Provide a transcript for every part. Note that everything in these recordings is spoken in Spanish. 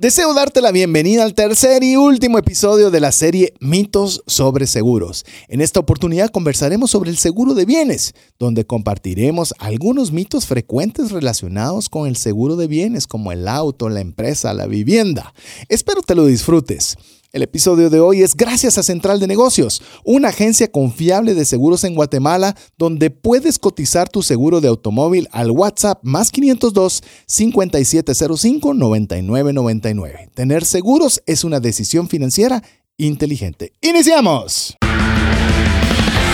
Deseo darte la bienvenida al tercer y último episodio de la serie Mitos sobre Seguros. En esta oportunidad conversaremos sobre el seguro de bienes, donde compartiremos algunos mitos frecuentes relacionados con el seguro de bienes como el auto, la empresa, la vivienda. Espero te lo disfrutes. El episodio de hoy es gracias a Central de Negocios, una agencia confiable de seguros en Guatemala donde puedes cotizar tu seguro de automóvil al WhatsApp más 502 5705 9999. Tener seguros es una decisión financiera inteligente. ¡Iniciamos!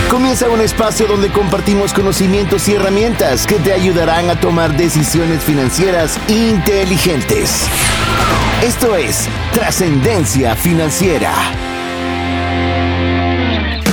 Comienza un espacio donde compartimos conocimientos y herramientas que te ayudarán a tomar decisiones financieras inteligentes. Esto es Trascendencia Financiera.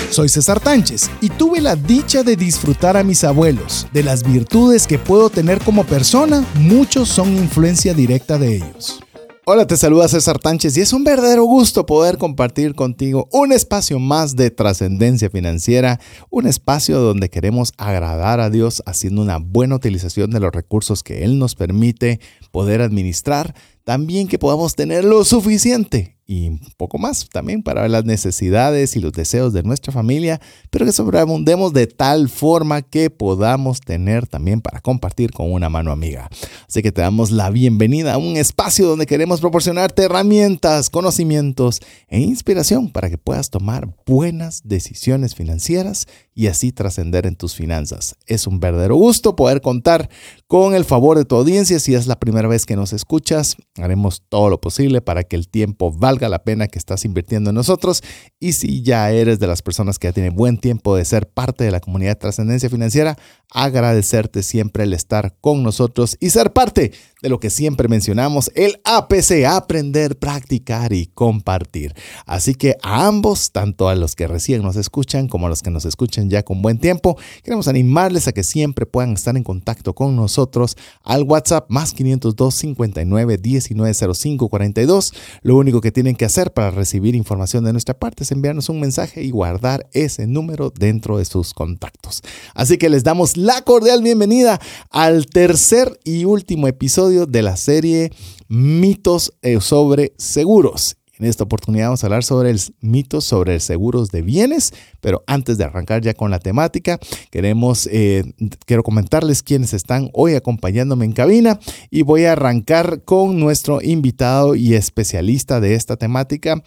Soy César Tánchez y tuve la dicha de disfrutar a mis abuelos. De las virtudes que puedo tener como persona, muchos son influencia directa de ellos. Hola, te saluda César Tánchez y es un verdadero gusto poder compartir contigo un espacio más de trascendencia financiera, un espacio donde queremos agradar a Dios haciendo una buena utilización de los recursos que Él nos permite poder administrar, también que podamos tener lo suficiente y un poco más también para las necesidades y los deseos de nuestra familia, pero que sobreabundemos de tal forma que podamos tener también para compartir con una mano amiga. Así que te damos la bienvenida a un espacio donde queremos proporcionarte herramientas, conocimientos e inspiración para que puedas tomar buenas decisiones financieras y así trascender en tus finanzas. Es un verdadero gusto poder contar con el favor de tu audiencia. Si es la primera vez que nos escuchas, haremos todo lo posible para que el tiempo valga la pena que estás invirtiendo en nosotros. Y si ya eres de las personas que ya tienen buen tiempo de ser parte de la comunidad de trascendencia financiera, agradecerte siempre el estar con nosotros y ser parte de lo que siempre mencionamos, el APC, aprender, practicar y compartir. Así que a ambos, tanto a los que recién nos escuchan como a los que nos escuchan ya con buen tiempo, queremos animarles a que siempre puedan estar en contacto con nosotros al WhatsApp más 502 59 1905 42. Lo único que tienen que hacer para recibir información de nuestra parte es enviarnos un mensaje y guardar ese número dentro de sus contactos. Así que les damos la cordial bienvenida al tercer y último episodio de la serie Mitos eh, sobre Seguros. En esta oportunidad vamos a hablar sobre el mito sobre seguros de bienes, pero antes de arrancar ya con la temática, queremos, eh, quiero comentarles quiénes están hoy acompañándome en cabina y voy a arrancar con nuestro invitado y especialista de esta temática,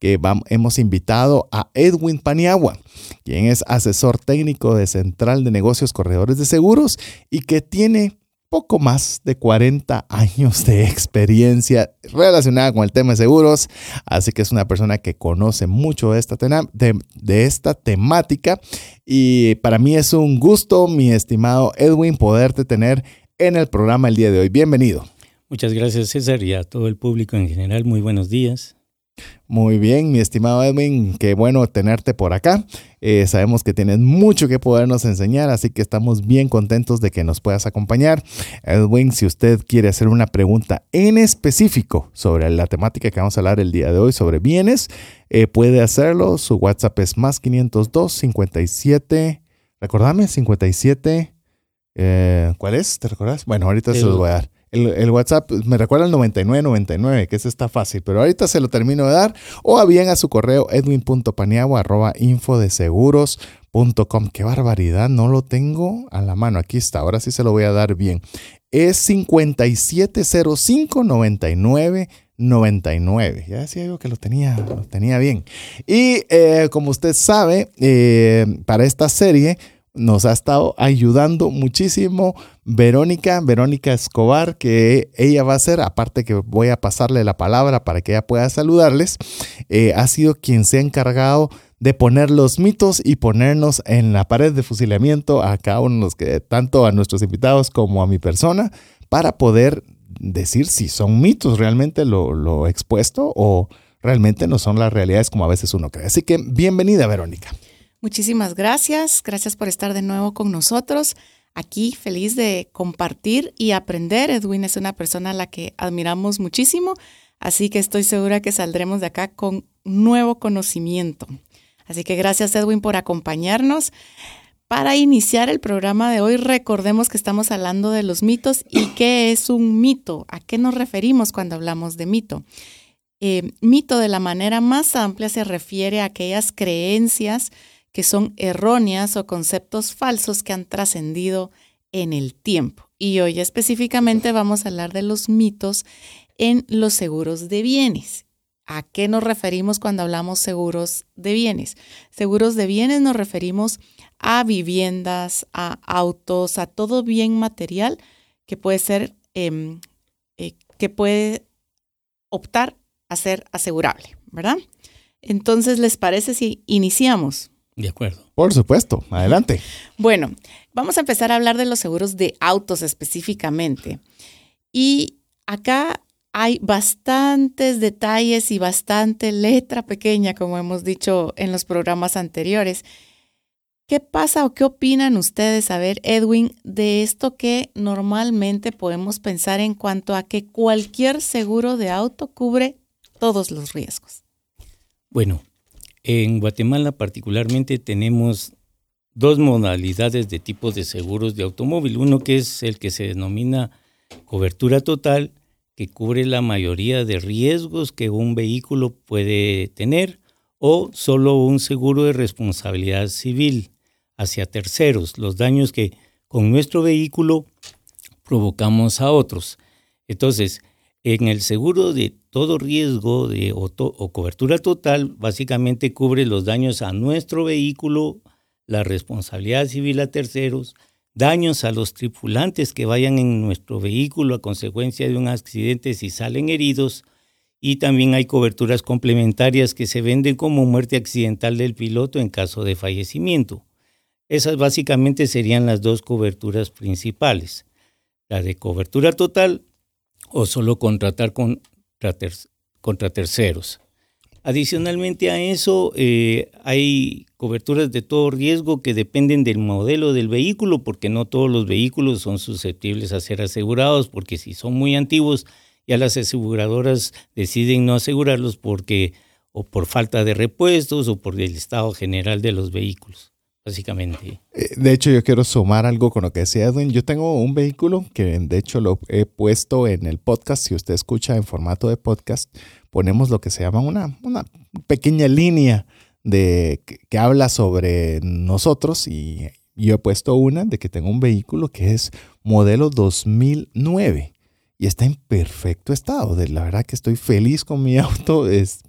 que hemos invitado a Edwin Paniagua, quien es asesor técnico de Central de Negocios Corredores de Seguros y que tiene poco más de 40 años de experiencia relacionada con el tema de seguros, así que es una persona que conoce mucho de esta, de, esta temática y para mí es un gusto, mi estimado Edwin, poderte tener en el programa el día de hoy. Bienvenido. Muchas gracias César y a todo el público en general, muy buenos días. Muy bien, mi estimado Edwin, qué bueno tenerte por acá. Eh, sabemos que tienes mucho que podernos enseñar, así que estamos bien contentos de que nos puedas acompañar. Edwin, si usted quiere hacer una pregunta en específico sobre la temática que vamos a hablar el día de hoy, sobre bienes, eh, puede hacerlo. Su WhatsApp es más 502 57, recordame, 57, eh, ¿cuál es? ¿Te recuerdas? Bueno, ahorita se los voy a dar. El, WhatsApp me recuerda al 9999, que ese está fácil, pero ahorita se lo termino de dar. O bien a su correo edwin.paniagua arroba infodeseguros.com. Qué barbaridad, no lo tengo a la mano. Aquí está, ahora sí se lo voy a dar bien. Es 5705 99 Ya decía yo que lo tenía, lo tenía bien. Y eh, como usted sabe, eh, para esta serie nos ha estado ayudando muchísimo Verónica, Verónica Escobar, que ella va a ser, aparte que voy a pasarle la palabra para que ella pueda saludarles, eh, ha sido quien se ha encargado de poner los mitos y ponernos en la pared de fusilamiento a cada uno de los que, tanto a nuestros invitados como a mi persona, para poder decir si son mitos realmente lo, lo expuesto o realmente no son las realidades como a veces uno cree. Así que bienvenida, Verónica. Muchísimas gracias. Gracias por estar de nuevo con nosotros. Aquí feliz de compartir y aprender. Edwin es una persona a la que admiramos muchísimo, así que estoy segura que saldremos de acá con nuevo conocimiento. Así que gracias Edwin por acompañarnos. Para iniciar el programa de hoy, recordemos que estamos hablando de los mitos y qué es un mito, a qué nos referimos cuando hablamos de mito. Eh, mito de la manera más amplia se refiere a aquellas creencias que son erróneas o conceptos falsos que han trascendido en el tiempo. Y hoy específicamente vamos a hablar de los mitos en los seguros de bienes. ¿A qué nos referimos cuando hablamos seguros de bienes? Seguros de bienes nos referimos a viviendas, a autos, a todo bien material que puede ser, em, eh, que puede optar a ser asegurable, ¿verdad? Entonces, ¿les parece si iniciamos? De acuerdo. Por supuesto, adelante. Bueno, vamos a empezar a hablar de los seguros de autos específicamente. Y acá hay bastantes detalles y bastante letra pequeña, como hemos dicho en los programas anteriores. ¿Qué pasa o qué opinan ustedes, a ver, Edwin, de esto que normalmente podemos pensar en cuanto a que cualquier seguro de auto cubre todos los riesgos? Bueno, en Guatemala particularmente tenemos dos modalidades de tipos de seguros de automóvil. Uno que es el que se denomina cobertura total que cubre la mayoría de riesgos que un vehículo puede tener o solo un seguro de responsabilidad civil hacia terceros, los daños que con nuestro vehículo provocamos a otros. Entonces, en el seguro de todo riesgo de, o, o, cobertura total, básicamente cubre los daños a nuestro vehículo, la responsabilidad civil a terceros, daños a los tripulantes que vayan en nuestro vehículo a consecuencia de un accidente si salen heridos y también hay coberturas complementarias que se venden como muerte accidental del piloto en caso de fallecimiento. Esas básicamente serían las dos coberturas principales, la de cobertura total o solo contratar contra, terceros. Adicionalmente a eso, eh, hay coberturas de todo riesgo que dependen del modelo del vehículo, porque no todos los vehículos son susceptibles a ser asegurados, porque si son muy antiguos, ya las aseguradoras deciden no asegurarlos porque o por falta de repuestos o por el estado general de los vehículos, básicamente. Eh, de hecho, yo quiero sumar algo con lo que decía Edwin. Yo tengo un vehículo que de hecho lo he puesto en el podcast. Si usted escucha en formato de podcast, ponemos lo que se llama una, una pequeña línea de, que, habla sobre nosotros y yo he puesto una de que tengo un vehículo que es modelo 2009 y está en perfecto estado. La verdad que estoy feliz con mi auto, es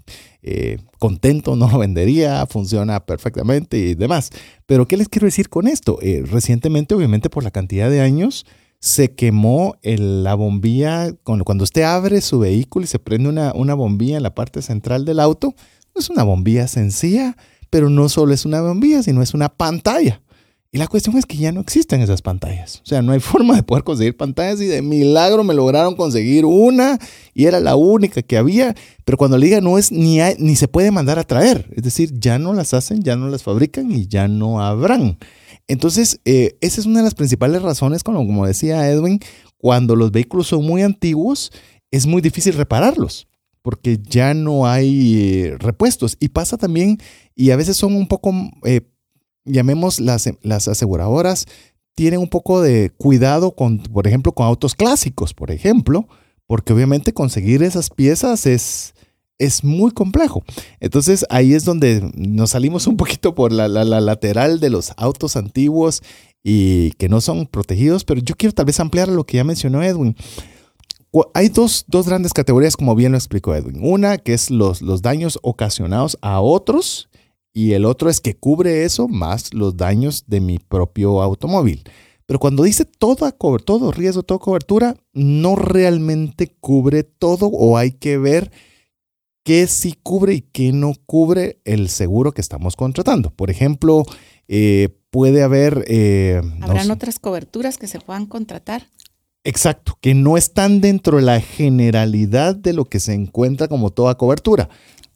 eh, contento, no lo vendería, funciona perfectamente y demás. Pero ¿qué les quiero decir con esto? Eh, recientemente, obviamente por la cantidad de años, se quemó la bombilla, cuando, usted abre su vehículo y se prende una, una bombilla en la parte central del auto, es una bombilla sencilla, pero no solo es una bombilla, sino es una pantalla. Y la cuestión es que ya no existen esas pantallas. O sea, no hay forma de poder conseguir pantallas y de milagro me lograron conseguir una y era la única que había. Pero cuando le diga no es ni, ni se puede mandar a traer. Es decir, ya no las hacen, ya no las fabrican y ya no habrán. Entonces, eh, esa es una de las principales razones, como, como decía Edwin, cuando los vehículos son muy antiguos, es muy difícil repararlos porque ya no hay eh, repuestos. Y pasa también, y a veces son un poco, eh, llamemos las, las aseguradoras, tienen un poco de cuidado con, por ejemplo, con autos clásicos, por ejemplo, porque obviamente conseguir esas piezas es, es muy complejo. Entonces ahí es donde nos salimos un poquito por la, lateral de los autos antiguos y que no son protegidos, pero yo quiero tal vez ampliar lo que ya mencionó Edwin. Hay dos, grandes categorías, como bien lo explicó Edwin. Una que es los, los daños ocasionados a otros y el otro es que cubre eso más los daños de mi propio automóvil. Pero cuando dice toda, todo riesgo, toda cobertura, no realmente cubre todo o hay que ver qué sí cubre y qué no cubre el seguro que estamos contratando. Por ejemplo, eh, puede haber... Eh, ¿Habrán otras coberturas que se puedan contratar? Exacto, que no están dentro de la generalidad de lo que se encuentra como toda cobertura.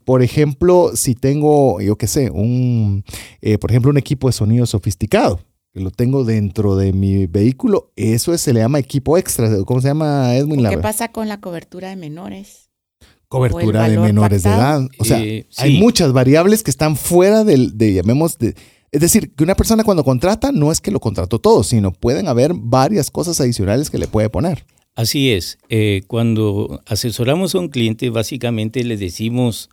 Por ejemplo, si tengo, yo qué sé, un, eh, por ejemplo, un equipo de sonido sofisticado, que lo tengo dentro de mi vehículo, eso se le llama equipo extra. ¿Cómo se llama, Edwin? ¿Qué pasa con la cobertura de menores? cobertura de menores de edad. O sea, hay muchas variables que están fuera del, de, llamemos, de, Es decir, que una persona cuando contrata no es que lo contrató todo, sino pueden haber varias cosas adicionales que le puede poner. Así es. Eh, cuando asesoramos a un cliente, básicamente le decimos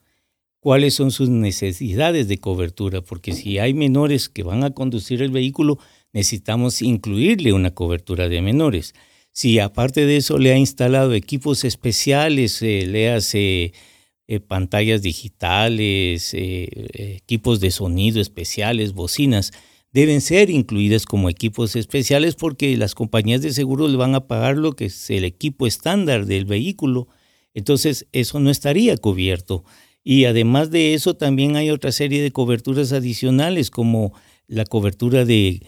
cuáles son sus necesidades de cobertura, porque si hay menores que van a conducir el vehículo, necesitamos incluirle una cobertura de menores. Si aparte de eso le ha instalado equipos especiales, eh, le hace eh, pantallas digitales, eh, equipos de sonido especiales, bocinas, deben ser incluidas como equipos especiales porque las compañías de seguros le van a pagar lo que es el equipo estándar del vehículo. Entonces, eso no estaría cubierto. Y además de eso, también hay otra serie de coberturas adicionales, como la cobertura de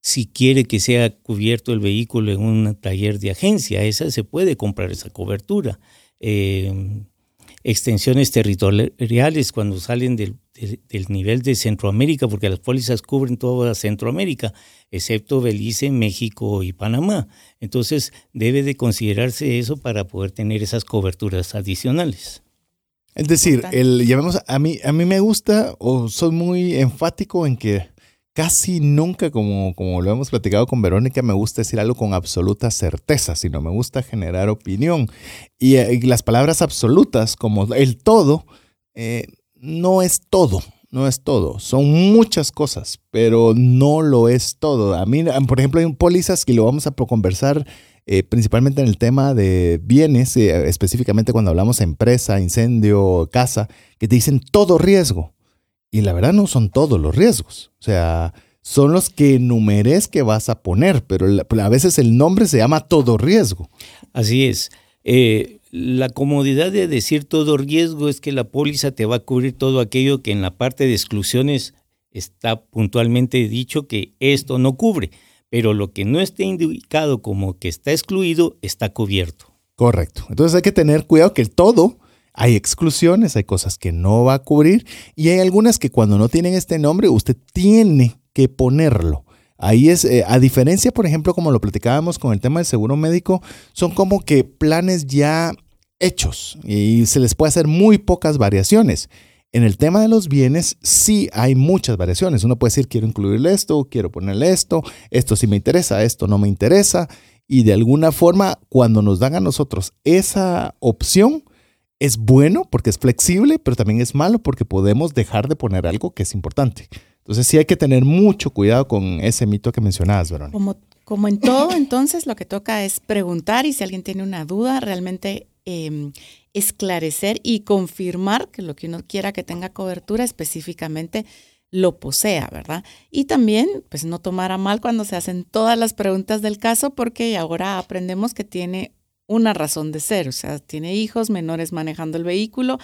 si quiere que sea cubierto el vehículo en un taller de agencia. Esa se puede comprar esa cobertura. Eh, extensiones territoriales cuando salen del, nivel de Centroamérica, porque las pólizas cubren toda Centroamérica, excepto Belice, México y Panamá. Entonces debe de considerarse eso para poder tener esas coberturas adicionales. Es decir, el, a, mí, a mí me gusta o soy muy enfático en que casi nunca, como, como lo hemos platicado con Verónica, me gusta decir algo con absoluta certeza, sino me gusta generar opinión. Y, eh, las palabras absolutas, como el todo, eh, no es todo. No es todo, son muchas cosas, pero no lo es todo. A mí, por ejemplo, hay un pólizas que lo vamos a conversar eh, principalmente en el tema de bienes, específicamente cuando hablamos de empresa, incendio, casa, que te dicen todo riesgo. Y la verdad no son todos los riesgos. O sea, son los que enumeres que vas a poner, pero a veces el nombre se llama todo riesgo. Así es. Eh, la comodidad de decir todo riesgo es que la póliza te va a cubrir todo aquello que en la parte de exclusiones está puntualmente dicho que esto no cubre, pero lo que no esté indicado como que está excluido está cubierto. Correcto. Entonces hay que tener cuidado que el todo hay exclusiones, hay cosas que no va a cubrir y hay algunas que cuando no tienen este nombre usted tiene que ponerlo. Ahí es, eh, a diferencia, por ejemplo, como lo platicábamos con el tema del seguro médico, son como que planes ya hechos y se les puede hacer muy pocas variaciones. En el tema de los bienes sí hay muchas variaciones. Uno puede decir, quiero incluirle esto, quiero ponerle esto, esto sí me interesa, esto no me interesa. Y de alguna forma, cuando nos dan a nosotros esa opción, es bueno porque es flexible, pero también es malo porque podemos dejar de poner algo que es importante. Entonces sí hay que tener mucho cuidado con ese mito que mencionabas, Verónica. Como, como en todo, entonces lo que toca es preguntar y si alguien tiene una duda, realmente em, esclarecer y confirmar que lo que uno quiera que tenga cobertura específicamente lo posea, ¿verdad? Y también, pues no tomar mal cuando se hacen todas las preguntas del caso, porque ahora aprendemos que tiene una razón de ser, o sea, tiene hijos menores manejando el vehículo.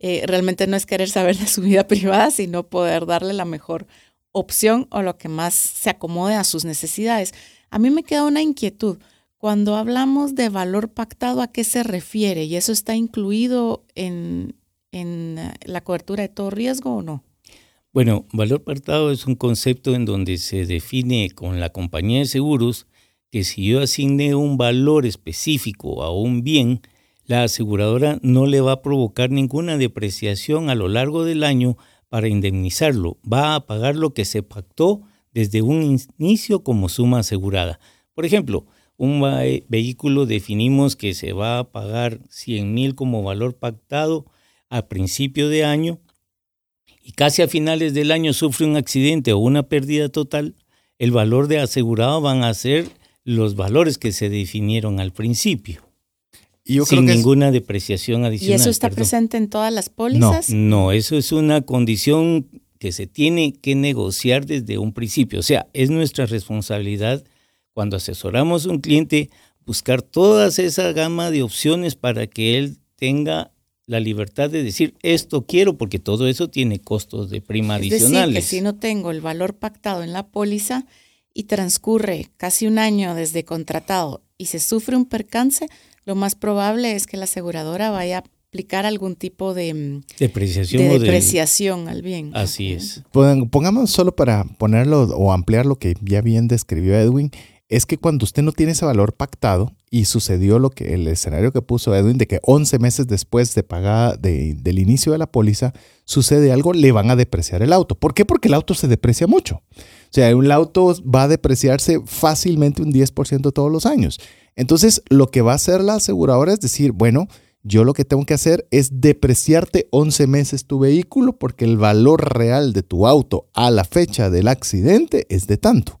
Eh, realmente no es querer saber de su vida privada, sino poder darle la mejor opción o lo que más se acomode a sus necesidades. A mí me queda una inquietud. Cuando hablamos de valor pactado, ¿a qué se refiere? ¿Y eso está incluido en, en la cobertura de todo riesgo o no? Bueno, valor pactado es un concepto en donde se define con la compañía de seguros que si yo asigne un valor específico a un bien, la aseguradora no le va a provocar ninguna depreciación a lo largo del año para indemnizarlo. Va a pagar lo que se pactó desde un inicio como suma asegurada. Por ejemplo, un vehículo definimos que se va a pagar 100 mil como valor pactado a principio de año y casi a finales del año sufre un accidente o una pérdida total, el valor de asegurado van a ser los valores que se definieron al principio. sin ninguna depreciación adicional. ¿Y eso está presente en todas las pólizas? No, no, eso es una condición que se tiene que negociar desde un principio. O sea, es nuestra responsabilidad cuando asesoramos a un cliente buscar toda esa gama de opciones para que él tenga la libertad de decir esto quiero porque todo eso tiene costos de prima es adicionales. Decir que si no tengo el valor pactado en la póliza, y transcurre casi un año desde contratado y se sufre un percance, lo más probable es que la aseguradora vaya a aplicar algún tipo de mm, depreciación, depreciación al bien. Así es. Pongamos solo para ponerlo o ampliar lo que ya bien describió Edwin, es que cuando usted no tiene ese valor pactado y sucedió lo que el escenario que puso Edwin de que 11 meses después de pagar del inicio de la póliza sucede algo, le van a depreciar el auto. ¿Por qué? Porque el auto se deprecia mucho. O sea, un auto va a depreciarse fácilmente un 10% todos los años. Entonces, lo que va a hacer la aseguradora es decir, bueno, yo lo que tengo que hacer es depreciarte 11 meses tu vehículo porque el valor real de tu auto a la fecha del accidente es de tanto.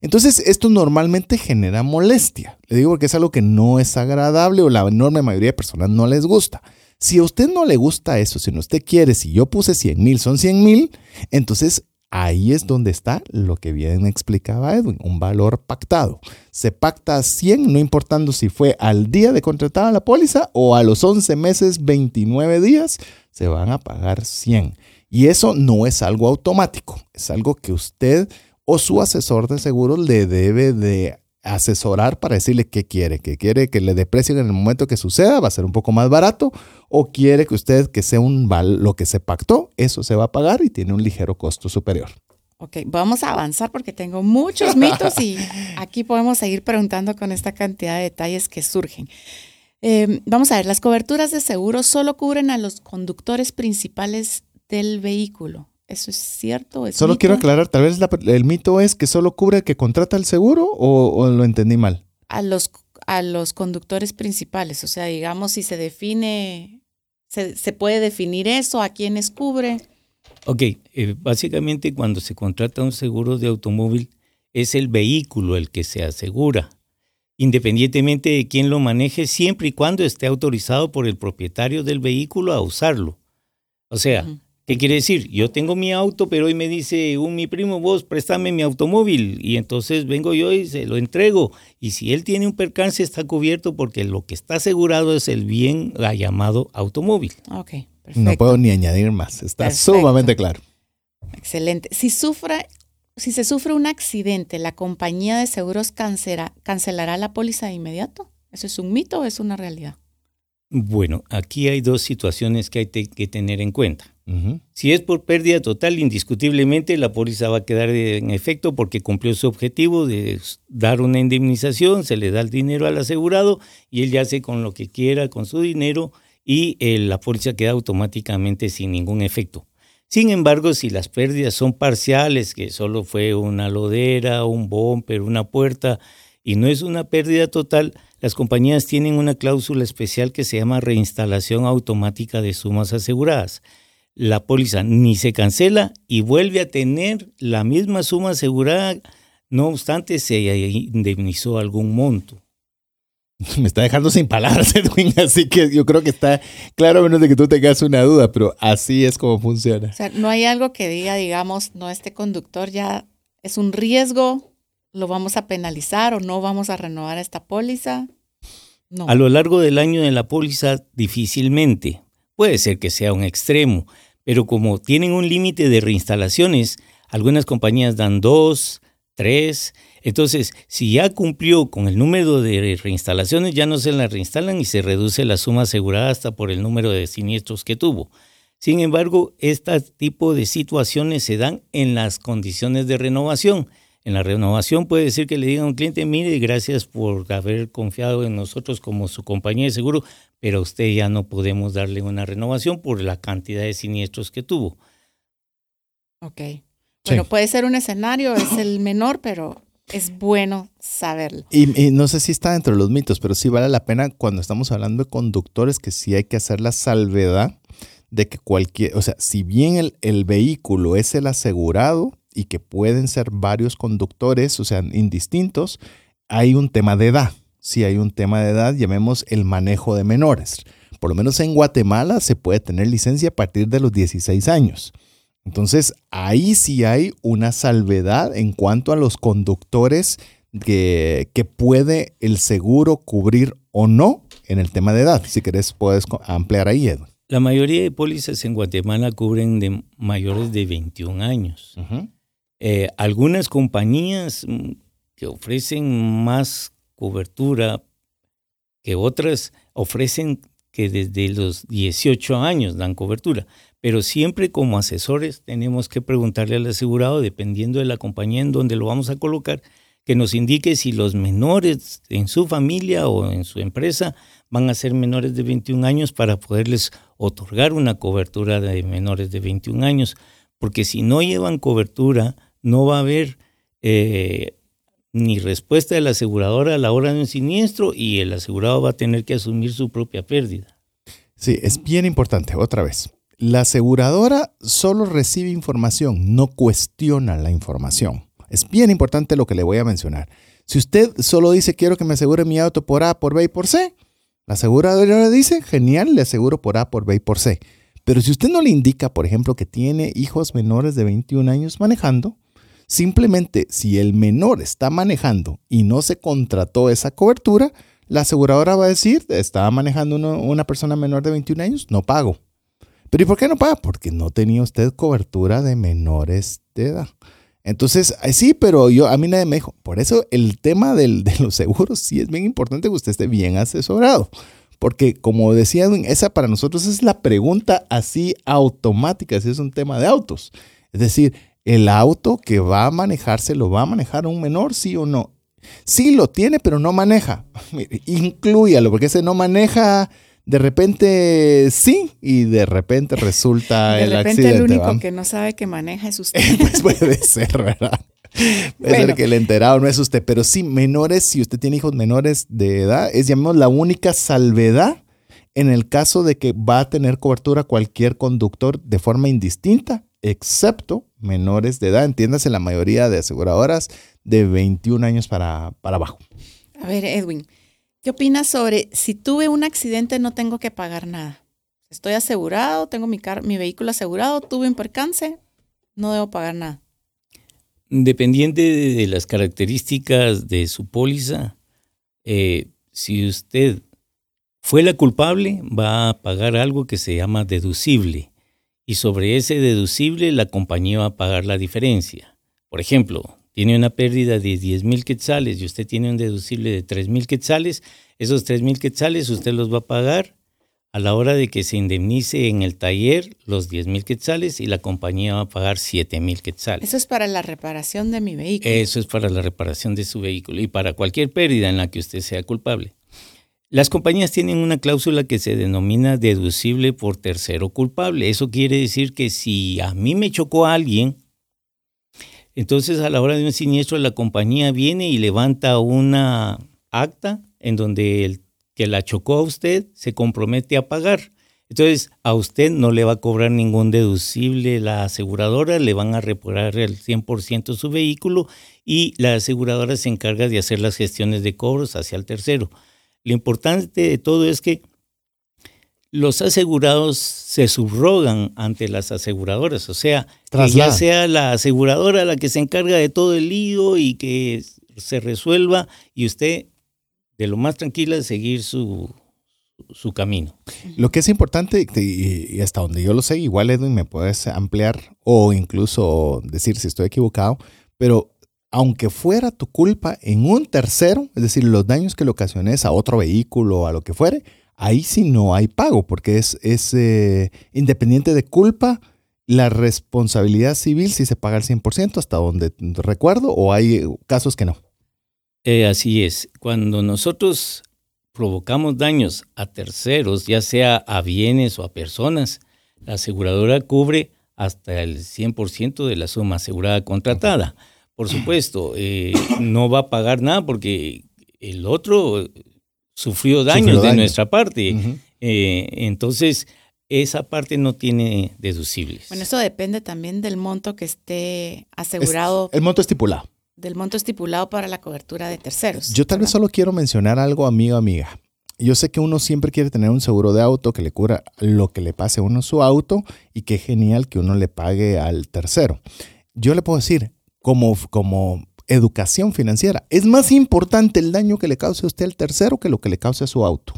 Entonces, esto normalmente genera molestia. Le digo porque es algo que no es agradable o la enorme mayoría de personas no les gusta. Si a usted no le gusta eso, si no usted quiere, si yo puse 100 mil, son 100 mil, entonces ahí es donde está lo que bien explicaba Edwin, un valor pactado. Se pacta a 100, no importando si fue al día de contratar la póliza o a los 11 meses, 29 días, se van a pagar 100. Y eso no es algo automático, es algo que usted o su asesor de seguros le debe de asesorar para decirle qué quiere, que quiere que le deprecien en el momento que suceda, va a ser un poco más barato, o quiere que usted que sea un lo que se pactó, eso se va a pagar y tiene un ligero costo superior. Ok, vamos a avanzar porque tengo muchos mitos y aquí podemos seguir preguntando con esta cantidad de detalles que surgen. Em, vamos a ver, las coberturas de seguro solo cubren a los conductores principales del vehículo. ¿Eso es cierto? solo quiero aclarar, tal vez el mito es que solo cubre el que contrata el seguro o, lo entendí mal. A los, a los conductores principales, o sea, digamos, si se define, se, puede definir eso, a quiénes cubre. Ok, eh, básicamente cuando se contrata un seguro de automóvil es el vehículo el que se asegura, independientemente de quién lo maneje, siempre y cuando esté autorizado por el propietario del vehículo a usarlo. O sea, ¿Qué quiere decir? Yo tengo mi auto, pero hoy me dice un mi primo, vos préstame mi automóvil y entonces vengo yo y se lo entrego. Y si él tiene un percance está cubierto porque lo que está asegurado es el bien la llamado automóvil. Ok, perfecto. No puedo ni añadir más, está sumamente claro. Excelente. Si sufra, si se sufre un accidente, ¿la compañía de seguros cancelará la póliza de inmediato? ¿Eso es un mito o es una realidad? Bueno, aquí hay dos situaciones que hay que tener en cuenta. Si es por pérdida total, indiscutiblemente la póliza va a quedar en efecto porque cumplió su objetivo de dar una indemnización, se le da el dinero al asegurado y él ya hace con lo que quiera con su dinero y eh, la póliza queda automáticamente sin ningún efecto. Sin embargo, si las pérdidas son parciales, que solo fue una lodera, un bumper, una puerta, y no es una pérdida total, las compañías tienen una cláusula especial que se llama reinstalación automática de sumas aseguradas la póliza ni se cancela y vuelve a tener la misma suma asegurada, no obstante se indemnizó algún monto. Me está dejando sin palabras, Edwin, así que yo creo que está claro, a menos de que tú tengas una duda, pero así es como funciona. O sea, no hay algo que diga, digamos, no, este conductor ya es un riesgo, lo vamos a penalizar o no vamos a renovar esta póliza. No. A lo largo del año de la póliza, difícilmente. Puede ser que sea un extremo, pero como tienen un límite de reinstalaciones, algunas compañías dan dos, tres. Entonces, si ya cumplió con el número de reinstalaciones, ya no se la reinstalan y se reduce la suma asegurada hasta por el número de siniestros que tuvo. Sin embargo, este tipo de situaciones se dan en las condiciones de renovación. En la renovación puede decir que le diga a un cliente, mire, gracias por haber confiado en nosotros como su compañía de seguro, pero a usted ya no podemos darle una renovación por la cantidad de siniestros que tuvo. Ok. Bueno, puede ser un escenario, es el menor, pero es bueno saberlo. Y, no sé si está dentro de los mitos, pero sí vale la pena cuando estamos hablando de conductores que sí hay que hacer la salvedad de que cualquier, o sea, si bien el, el vehículo es el asegurado, y que pueden ser varios conductores, o sea, indistintos, hay un tema de edad. Si hay un tema de edad, llamemos el manejo de menores. Por lo menos en Guatemala se puede tener licencia a partir de los 16 años. Entonces, ahí sí hay una salvedad en cuanto a los conductores que, que puede el seguro cubrir o no en el tema de edad. Si querés, puedes ampliar ahí, Edwin. La mayoría de pólizas en Guatemala cubren de mayores de 21 años. Eh, algunas compañías mm, que ofrecen más cobertura que otras ofrecen que desde los 18 años dan cobertura, pero siempre como asesores tenemos que preguntarle al asegurado, dependiendo de la compañía en donde lo vamos a colocar, que nos indique si los menores en su familia o en su empresa van a ser menores de 21 años para poderles otorgar una cobertura de menores de 21 años, porque si no llevan cobertura, no va a haber eh, ni respuesta de la aseguradora a la hora de un siniestro y el asegurado va a tener que asumir su propia pérdida. Sí, es bien importante, otra vez. La aseguradora solo recibe información, no cuestiona la información. Es bien importante lo que le voy a mencionar. Si usted solo dice quiero que me asegure mi auto por A, por B y por C, la aseguradora dice genial, le aseguro por A, por B y por C. Pero si usted no le indica, por ejemplo, que tiene hijos menores de 21 años manejando, simplemente si el menor está manejando y no se contrató esa cobertura, la aseguradora va a decir, estaba manejando una persona menor de 21 años, no pago. Pero ¿y por qué no paga? Porque no tenía usted cobertura de menores de edad. Entonces, sí, pero yo a mí nadie me dijo. Por eso el tema de los seguros sí es bien importante que usted esté bien asesorado. Porque como decía esa para nosotros es la pregunta así automática, si es un tema de autos. Es decir, el auto que va a manejarse lo va a manejar un menor, sí o no. Sí lo tiene, pero no maneja. Incluyalo, porque ese no maneja de repente sí y de repente resulta el accidente. De repente el único que no sabe que maneja es usted. pues puede ser, ¿verdad? Puede ser que el enterado no es usted, pero sí, menores, si usted tiene hijos menores de edad, es, llamemos, la única salvedad en el caso de que va a tener cobertura cualquier conductor de forma indistinta, excepto menores de edad, entiéndase la mayoría de aseguradoras de 21 años para, para abajo. A ver, Edwin, ¿Qué opinas sobre si tuve un accidente no tengo que pagar nada? Estoy asegurado, tengo mi, mi vehículo asegurado, tuve un percance, no debo pagar nada. Dependiente de las características de su póliza, eh, si usted fue la culpable, va a pagar algo que se llama deducible. Y sobre ese deducible, la compañía va a pagar la diferencia. Por ejemplo, tiene una pérdida de 10 mil quetzales y usted tiene un deducible de 3 mil quetzales, esos 3 mil quetzales usted los va a pagar a la hora de que se indemnice en el taller los 10 mil quetzales y la compañía va a pagar 7 mil quetzales. Eso es para la reparación de mi vehículo. Eso es para la reparación de su vehículo y para cualquier pérdida en la que usted sea culpable. Las compañías tienen una cláusula que se denomina deducible por tercero culpable. Eso quiere decir que si a mí me chocó alguien, entonces, a la hora de un siniestro, la compañía viene y levanta una acta en donde el que la chocó a usted se compromete a pagar. Entonces, a usted no le va a cobrar ningún deducible la aseguradora, le van a reparar el 100% su vehículo y la aseguradora se encarga de hacer las gestiones de cobros hacia el tercero. Lo importante de todo es que los asegurados se subrogan ante las aseguradoras, o sea, que ya sea la aseguradora la que se encarga de todo el lío y que se resuelva y usted de lo más tranquila seguir su, su camino. Lo que es importante, y hasta donde yo lo sé, igual Edwin me puedes ampliar o incluso decir si estoy equivocado, pero aunque fuera tu culpa en un tercero, es decir, los daños que le ocasiones a otro vehículo o a lo que fuere, ahí sí no hay pago, porque es, es eh, independiente de culpa, la responsabilidad civil sí se paga al 100% hasta donde recuerdo, o hay casos que no. Eh, así es, cuando nosotros provocamos daños a terceros, ya sea a bienes o a personas, la aseguradora cubre hasta el 100% de la suma asegurada contratada. Por supuesto, eh, no va a pagar nada porque el otro sufrió daños de nuestra parte. Eh, entonces, esa parte no tiene deducibles. Bueno, eso depende también del monto que esté asegurado. el monto estipulado. Del monto estipulado para la cobertura de terceros. Yo tal vez solo quiero mencionar algo, amigo, amiga. Yo sé que uno siempre quiere tener un seguro de auto que le cubra lo que le pase a uno su auto y qué genial que uno le pague al tercero. Yo le puedo decir, como, como educación financiera. Es más importante el daño que le cause a usted al tercero que lo que le cause a su auto.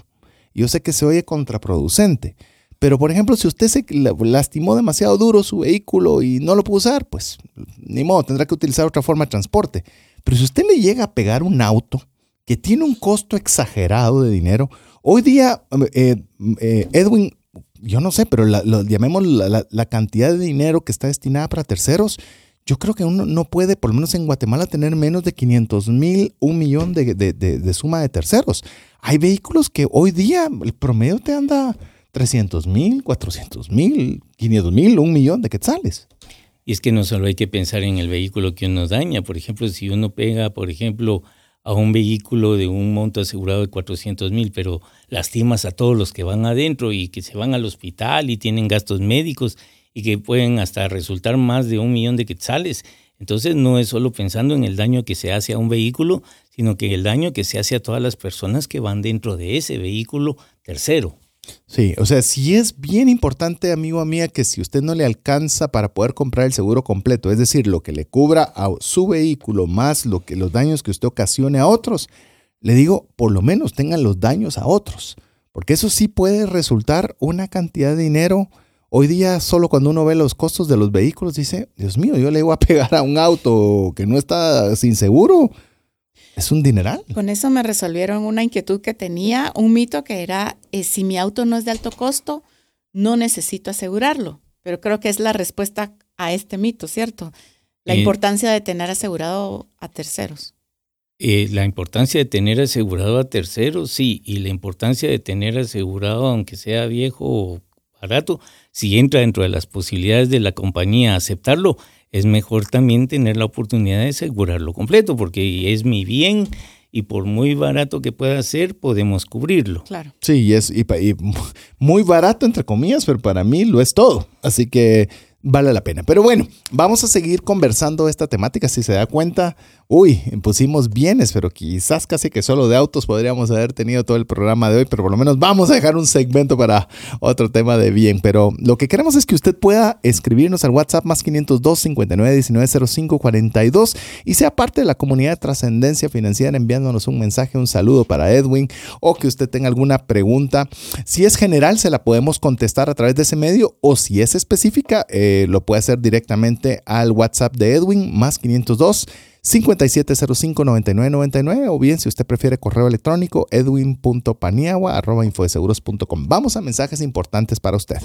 Yo sé que se oye contraproducente, pero por ejemplo, si usted se lastimó demasiado duro su vehículo y no lo pudo usar, pues ni modo, tendrá que utilizar otra forma de transporte. Pero si usted le llega a pegar un auto que tiene un costo exagerado de dinero, hoy día, eh, eh, Edwin, yo no sé, pero lo, llamemos la, la cantidad de dinero que está destinada para terceros, yo creo que uno no puede, por lo menos en Guatemala, tener menos de 500 mil, un millón de, suma de terceros. Hay vehículos que hoy día el promedio te anda 300 mil, 400 mil, 500 mil, un millón de quetzales. Y es que no solo hay que pensar en el vehículo que uno daña. Por ejemplo, si uno pega, por ejemplo, a un vehículo de un monto asegurado de 400 mil, pero lastimas a todos los que van adentro y que se van al hospital y tienen gastos médicos y que pueden hasta resultar más de un millón de quetzales. Entonces no es solo pensando en el daño que se hace a un vehículo, sino que el daño que se hace a todas las personas que van dentro de ese vehículo tercero. Sí, o sea, sí es bien importante, amigo mía, que si usted no le alcanza para poder comprar el seguro completo, es decir, lo que le cubra a su vehículo más lo que los daños que usted ocasione a otros, le digo, por lo menos tengan los daños a otros, porque eso sí puede resultar una cantidad de dinero Hoy día solo cuando uno ve los costos de los vehículos dice, Dios mío, yo le voy a pegar a un auto que no está sin seguro. Es un dineral. Con eso me resolvieron una inquietud que tenía, un mito que era, eh, si mi auto no es de alto costo, no necesito asegurarlo. Pero creo que es la respuesta a este mito, ¿cierto? La eh, importancia de tener asegurado a terceros. Eh, la importancia de tener asegurado a terceros, sí, y la importancia de tener asegurado, aunque sea viejo o barato, si entra dentro de las posibilidades de la compañía aceptarlo, es mejor también tener la oportunidad de asegurarlo completo, porque es mi bien y por muy barato que pueda ser, podemos cubrirlo. Claro. Sí, es y muy barato, entre comillas, pero para mí lo es todo. Así que vale la pena. Pero bueno, vamos a seguir conversando esta temática. Si se da cuenta, uy, pusimos bienes, pero quizás casi que solo de autos podríamos haber tenido todo el programa de hoy, pero por lo menos vamos a dejar un segmento para otro tema de bien. Pero lo que queremos es que usted pueda escribirnos al WhatsApp más 502 59 19 05 42 y sea parte de la comunidad de trascendencia financiera enviándonos un mensaje, un saludo para Edwin o que usted tenga alguna pregunta. Si es general, se la podemos contestar a través de ese medio o si es específica, eh, lo puede hacer directamente al WhatsApp de Edwin más 502 5705-9999 o bien si usted prefiere correo electrónico edwin.paniagua.infodeseguros.com. Vamos a mensajes importantes para usted.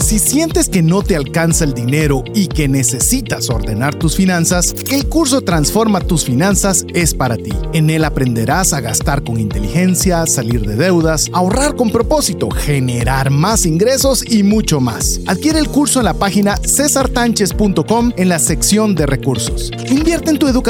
Si sientes que no te alcanza el dinero y que necesitas ordenar tus finanzas, el curso Transforma tus finanzas es para ti. En él aprenderás a gastar con inteligencia, salir de deudas, ahorrar con propósito, generar más ingresos y mucho más. Adquiere el curso en la página cesartanches.com en la sección de recursos. Invierte en tu educación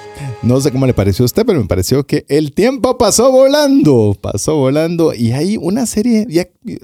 No sé cómo le pareció a usted, pero me pareció que el tiempo pasó volando, pasó volando. Y hay una serie,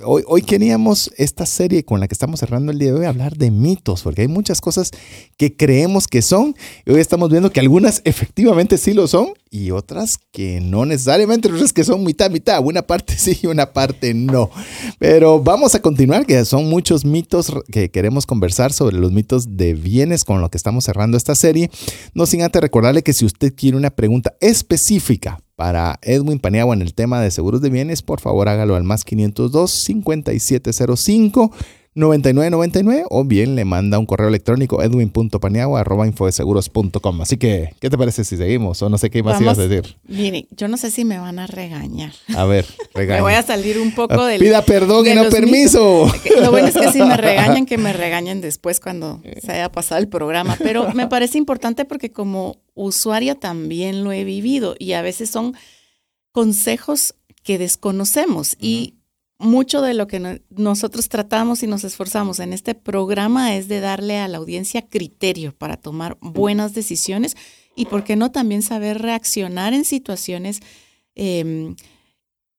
hoy, hoy queríamos esta serie con la que estamos cerrando el día de hoy hablar de mitos, porque hay muchas cosas que creemos que son. Hoy estamos viendo que algunas efectivamente sí lo son y otras que no necesariamente, otras que son mitad, mitad, una parte sí y una parte no. Pero vamos a continuar, que son muchos mitos que queremos conversar sobre los mitos de bienes con lo que estamos cerrando esta serie, no sin antes recordarle que si usted quiere una pregunta específica para Edwin Paniagua en el tema de seguros de bienes, por favor hágalo al más 502 5705 9999 o bien le manda un correo electrónico edwin.paniagua.infodeseguros.com. Así que, ¿qué te parece si seguimos? O no sé qué más ibas a decir. Mire, yo no sé si me van a regañar. A ver, regaña. me voy a salir un poco del... Pida perdón y no permiso. Lo bueno es que si me regañan, que me regañen después cuando se haya pasado el programa. Pero me parece importante porque como usuaria también lo he vivido y a veces son consejos que desconocemos y mucho de lo que nosotros tratamos y nos esforzamos en este programa es de darle a la audiencia criterio para tomar buenas decisiones y, ¿por qué no, también saber reaccionar en situaciones, em,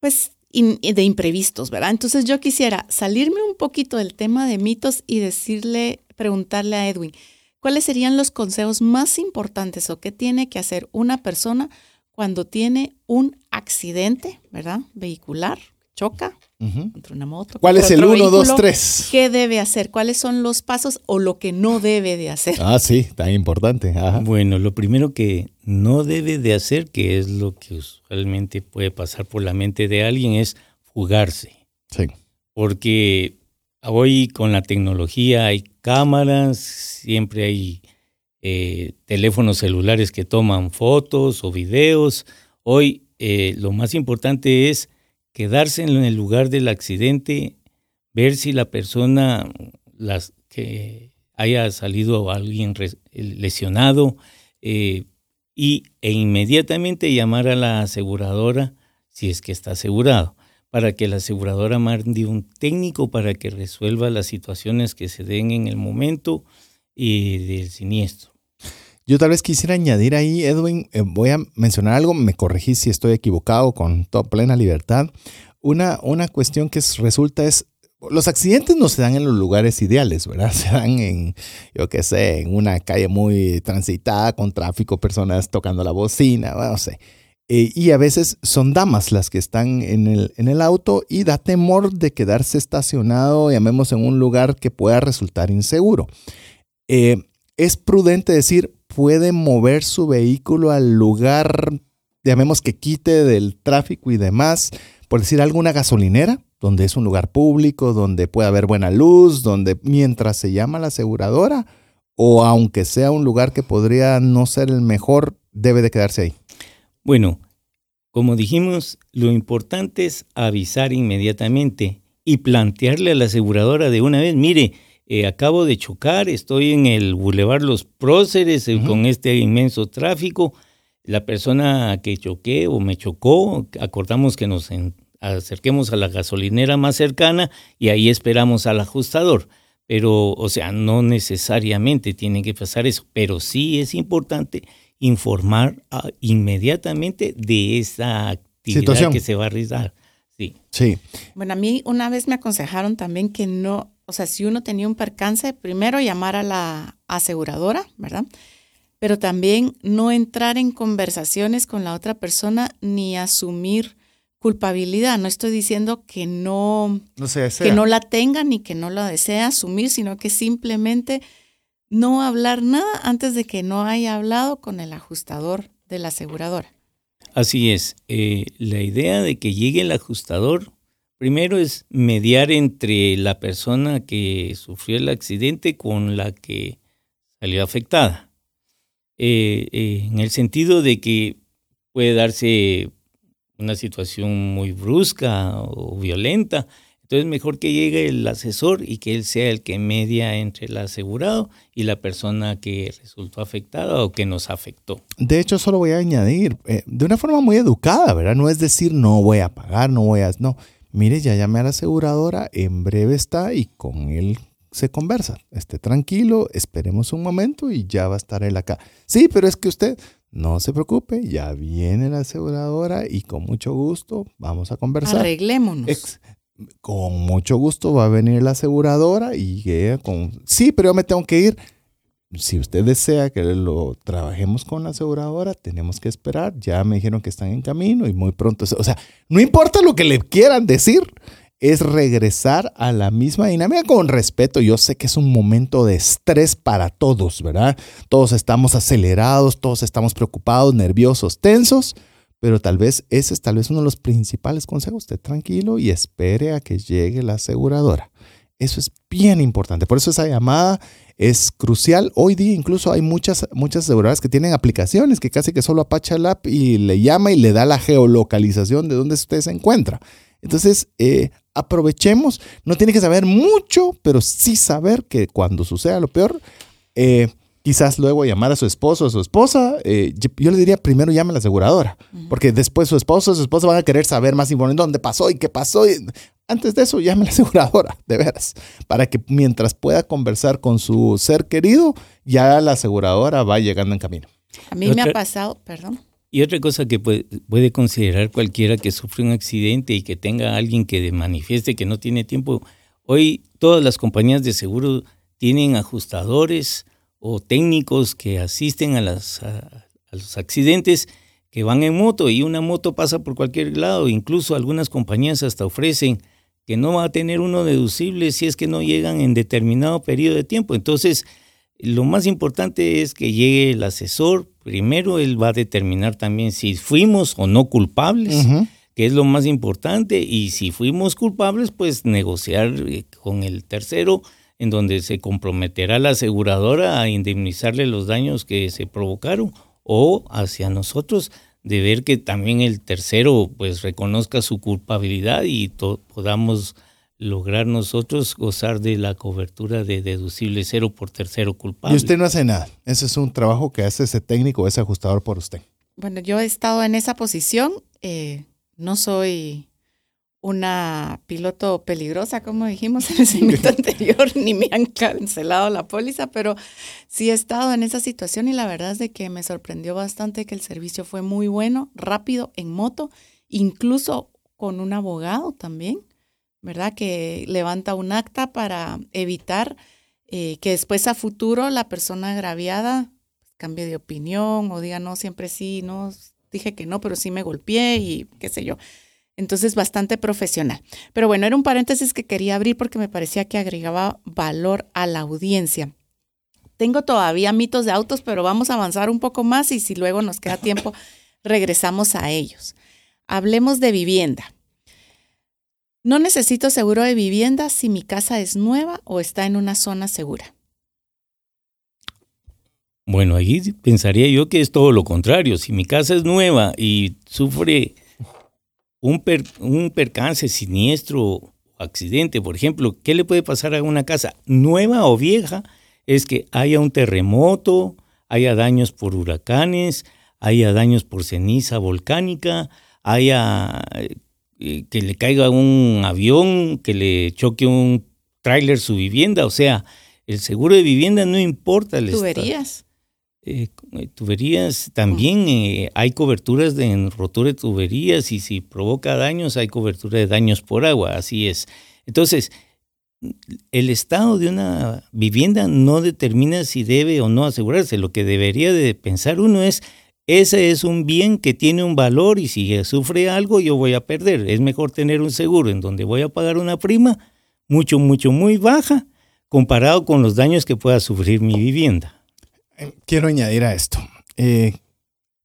pues, de imprevistos, ¿verdad? Entonces yo quisiera salirme un poquito del tema de mitos y decirle, preguntarle a Edwin, ¿cuáles serían los consejos más importantes o qué tiene que hacer una persona cuando tiene un accidente, ¿verdad? Vehicular, choca contra una moto. ¿Cuál es el 1, 2, 3? ¿Qué debe hacer? ¿Cuáles son los pasos o lo que no debe de hacer? Ah, sí, tan importante. Bueno, lo primero que no debe de hacer, que es lo que usualmente puede pasar por la mente de alguien, es fugarse. Sí. Porque hoy con la tecnología hay cámaras, siempre hay eh, teléfonos celulares que toman fotos o videos. Hoy eh, lo más importante es quedarse en el lugar del accidente, ver si la persona que haya salido alguien lesionado eh, y, e inmediatamente llamar a la aseguradora si es que está asegurado, para que la aseguradora mande un técnico para que resuelva las situaciones que se den en el momento y del siniestro. Yo tal vez quisiera añadir ahí, Edwin, eh, voy a mencionar algo, me corregí si estoy equivocado con toda plena libertad. Una, una cuestión que resulta es, los accidentes no se dan en los lugares ideales, ¿verdad? Se dan en, yo qué sé, en una calle muy transitada con tráfico, personas tocando la bocina, no sé. Eh, y a veces son damas las que están en el, en el auto y da temor de quedarse estacionado, llamemos, en un lugar que pueda resultar inseguro. Eh, es prudente decir, puede mover su vehículo al lugar, llamemos que quite del tráfico y demás, por decir alguna gasolinera, donde es un lugar público, donde puede haber buena luz, donde mientras se llama la aseguradora, o aunque sea un lugar que podría no ser el mejor, debe de quedarse ahí. Bueno, como dijimos, lo importante es avisar inmediatamente y plantearle a la aseguradora de una vez, mire, eh, acabo de chocar, estoy en el Boulevard Los Próceres eh, con este inmenso tráfico. La persona que choqué o me chocó, acordamos que nos acerquemos a la gasolinera más cercana y ahí esperamos al ajustador. Pero, o sea, no necesariamente tiene que pasar eso, pero sí es importante informar ah, inmediatamente de esa actividad que se va a realizar. Sí. sí. Bueno, a mí una vez me aconsejaron también que no, o sea, si uno tenía un percance, primero llamar a la aseguradora, ¿verdad? Pero también no entrar en conversaciones con la otra persona ni asumir culpabilidad. No estoy diciendo que no, que no la tenga ni que no la desea asumir, sino que simplemente no hablar nada antes de que no haya hablado con el ajustador de la aseguradora. Así es. Eh, la idea de que llegue el ajustador Primero es mediar entre la persona que sufrió el accidente con la que salió afectada. Eh, eh, en el sentido de que puede darse una situación muy brusca o violenta. Entonces mejor que llegue el asesor y que él sea el que media entre el asegurado y la persona que resultó afectada o que nos afectó. De hecho, solo voy a añadir, eh, de una forma muy educada, ¿verdad? No es decir, no voy a pagar, no voy a... No, mire, ya llamé a la aseguradora, en breve está y con él se conversa. Esté tranquilo, esperemos un momento y ya va a estar él acá. Sí, pero es que usted no se preocupe, ya viene la aseguradora y con mucho gusto vamos a conversar. Arreglémonos. con mucho gusto va a venir la aseguradora y con, sí, pero yo me tengo que ir si usted desea que lo trabajemos con la aseguradora, tenemos que esperar. Ya me dijeron que están en camino y muy pronto. O sea, no importa lo que le quieran decir, es regresar a la misma dinámica con respeto. Yo sé que es un momento de estrés para todos, ¿verdad? Todos estamos acelerados, todos estamos preocupados, nerviosos, tensos, pero tal vez ese es tal vez uno de los principales consejos. Esté tranquilo y espere a que llegue la aseguradora. Eso es bien importante. Por eso esa llamada es crucial. Hoy día incluso hay muchas, muchas aseguradoras que tienen aplicaciones que casi que solo apacha el app y le llama y le da la geolocalización de dónde usted se encuentra. Entonces, eh, aprovechemos. No tiene que saber mucho, pero sí saber que cuando suceda lo peor, eh, quizás luego llamar a su esposo o a su esposa. Eh, yo, le diría primero llame a la aseguradora, porque después su esposo o su esposa van a querer saber más información, dónde pasó y qué pasó. Antes de eso, llame a la aseguradora, de veras, para que mientras pueda conversar con su ser querido, ya la aseguradora va llegando en camino. A mí me ha pasado, perdón. Y otra cosa que puede, considerar cualquiera que sufre un accidente y que tenga alguien que manifieste que no tiene tiempo, hoy todas las compañías de seguro tienen ajustadores o técnicos que asisten a, las, a los accidentes que van en moto y una moto pasa por cualquier lado. Incluso algunas compañías hasta ofrecen que no va a tener uno deducible si es que no llegan en determinado periodo de tiempo. Entonces, lo más importante es que llegue el asesor. Primero, él va a determinar también si fuimos o no culpables, que es lo más importante. Y si fuimos culpables, pues negociar eh, con el tercero, en donde se comprometerá la aseguradora a indemnizarle los daños que se provocaron o hacia nosotros de ver que también el tercero pues reconozca su culpabilidad y podamos lograr nosotros gozar de la cobertura de deducible cero por tercero culpable. Y usted no hace nada. Ese es un trabajo que hace ese técnico, ese ajustador por usted. Bueno, yo he estado en esa posición. Eh, no soy una piloto peligrosa, como dijimos en el segmento anterior, ni me han cancelado la póliza, pero sí he estado en esa situación y la verdad es de que me sorprendió bastante que el servicio fue muy bueno, rápido, en moto, incluso con un abogado también. ¿verdad? Que levanta un acta para evitar eh, que después a futuro la persona agraviada cambie de opinión o diga, no, siempre sí, no, dije que no, pero sí me golpeé y qué sé yo. Entonces, bastante profesional. Pero bueno, era un paréntesis que quería abrir porque me parecía que agregaba valor a la audiencia. Tengo todavía mitos de autos, pero vamos a avanzar un poco más y si luego nos queda tiempo, regresamos a ellos. Hablemos de vivienda. No necesito seguro de vivienda si mi casa es nueva o está en una zona segura. Bueno, ahí pensaría yo que es todo lo contrario. Si mi casa es nueva y sufre un, un percance, siniestro o accidente, por ejemplo, ¿qué le puede pasar a una casa nueva o vieja? Es que haya un terremoto, haya daños por huracanes, haya daños por ceniza volcánica, haya eh, que le caiga un avión, que le choque un tráiler su vivienda, o sea, el seguro de vivienda no importa. El tuberías. Eh, eh, tuberías también hay coberturas de rotura de tuberías y si provoca daños hay cobertura de daños por agua, así es. Entonces, el estado de una vivienda no determina si debe o no asegurarse. Lo que debería de pensar uno es ese es un bien que tiene un valor y si sufre algo yo voy a perder. Es mejor tener un seguro en donde voy a pagar una prima mucho, mucho, muy baja comparado con los daños que pueda sufrir mi vivienda. Eh, quiero añadir a esto. Eh,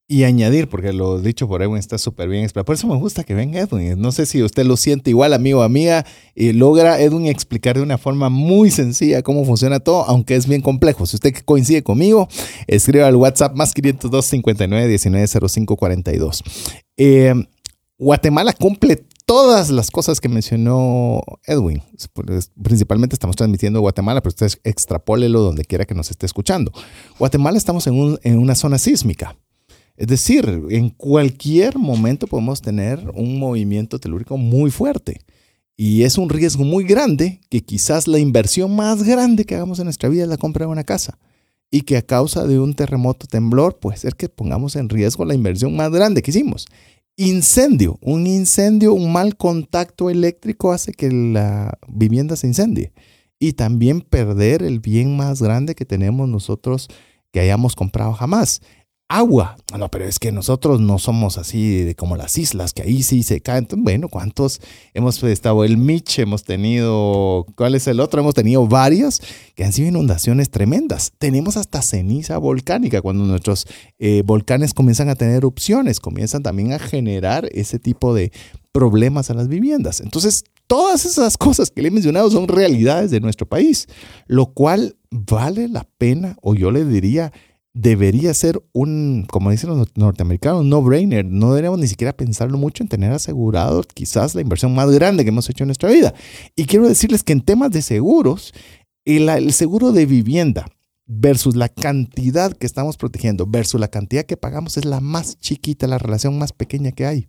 y añadir, porque lo dicho por Edwin está súper bien. Por eso me gusta que venga Edwin. No sé si usted lo siente igual, amigo o amiga, y logra Edwin explicar de una forma muy sencilla cómo funciona todo, aunque es bien complejo. Si usted coincide conmigo, escriba al WhatsApp más 502 59 19 05 42. Guatemala cumple todas las cosas que mencionó Edwin. Principalmente estamos transmitiendo Guatemala, pero usted extrapólelo donde quiera que nos esté escuchando. Guatemala estamos en, en una zona sísmica. Es decir, en cualquier momento podemos tener un movimiento telúrico muy fuerte. Y es un riesgo muy grande que quizás la inversión más grande que hagamos en nuestra vida es la compra de una casa. Y que a causa de un terremoto, temblor, puede ser que pongamos en riesgo la inversión más grande que hicimos. Incendio. Un incendio, un mal contacto eléctrico hace que la vivienda se incendie. Y también perder el bien más grande que tenemos nosotros que hayamos comprado jamás agua. No, pero es que nosotros no somos así como las islas, que ahí sí se caen. Bueno, ¿cuántos hemos estado? El Mitch, hemos tenido, ¿cuál es el otro? Hemos tenido varios que han sido inundaciones tremendas. Tenemos hasta ceniza volcánica cuando nuestros eh, volcanes comienzan a tener erupciones, comienzan también a generar ese tipo de problemas a las viviendas. Entonces, todas esas cosas que le he mencionado son realidades de nuestro país, lo cual vale la pena, o yo le diría, debería ser un, como dicen los norteamericanos, no-brainer. No deberíamos ni siquiera pensarlo mucho en tener asegurado quizás la inversión más grande que hemos hecho en nuestra vida. Y quiero decirles que en temas de seguros, el, seguro de vivienda versus la cantidad que estamos protegiendo versus la cantidad que pagamos es la más chiquita, la relación más pequeña que hay.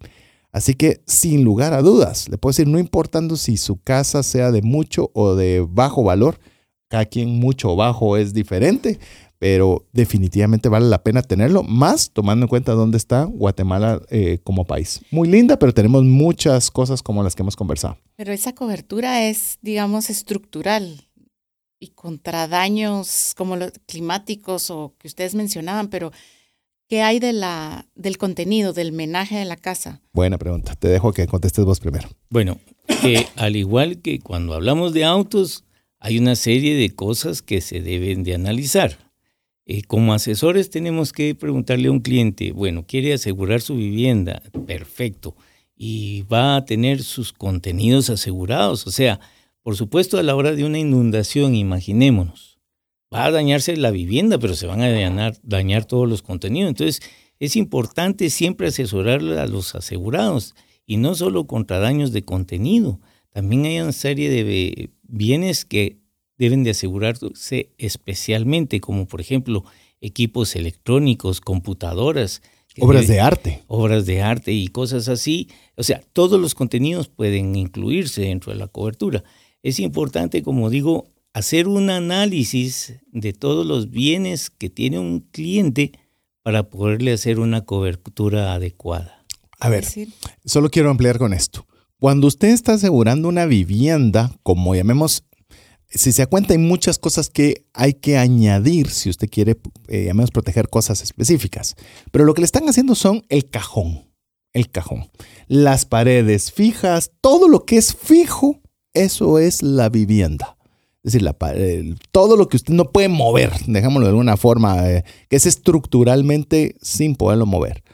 Así que sin lugar a dudas, le puedo decir, no importando si su casa sea de mucho o de bajo valor, cada quien mucho o bajo es diferente, pero definitivamente vale la pena tenerlo, más tomando en cuenta dónde está Guatemala eh, como país. Muy linda, pero tenemos muchas cosas como las que hemos conversado. Pero esa cobertura es, digamos, estructural y contra daños como los climáticos o que ustedes mencionaban, pero ¿qué hay de la, del contenido, del menaje de la casa? Buena pregunta. Te dejo que contestes vos primero. Bueno, al igual que cuando hablamos de autos, hay una serie de cosas que se deben de analizar. Eh, como asesores tenemos que preguntarle a un cliente, bueno, quiere asegurar su vivienda, perfecto, y va a tener sus contenidos asegurados. O sea, por supuesto, a la hora de una inundación, imaginémonos, va a dañarse la vivienda, pero se van a dañar, dañar todos los contenidos. Entonces, es importante siempre asesorar a los asegurados y no solo contra daños de contenido. También hay una serie de bienes que deben de asegurarse especialmente, como por ejemplo equipos electrónicos, computadoras. Obras de arte. Obras de arte y cosas así. O sea, todos los contenidos pueden incluirse dentro de la cobertura. Es importante, como digo, hacer un análisis de todos los bienes que tiene un cliente para poderle hacer una cobertura adecuada. A ver, solo quiero ampliar con esto. Cuando usted está asegurando una vivienda, como llamemos si se da cuenta, hay muchas cosas que hay que añadir si usted quiere, eh, menos proteger cosas específicas. Pero lo que le están haciendo son el cajón, el cajón. Las paredes fijas, todo lo que es fijo, eso es la vivienda. Es decir, la, todo lo que usted no puede mover, dejémoslo de alguna forma, eh, que es estructuralmente sin poderlo mover.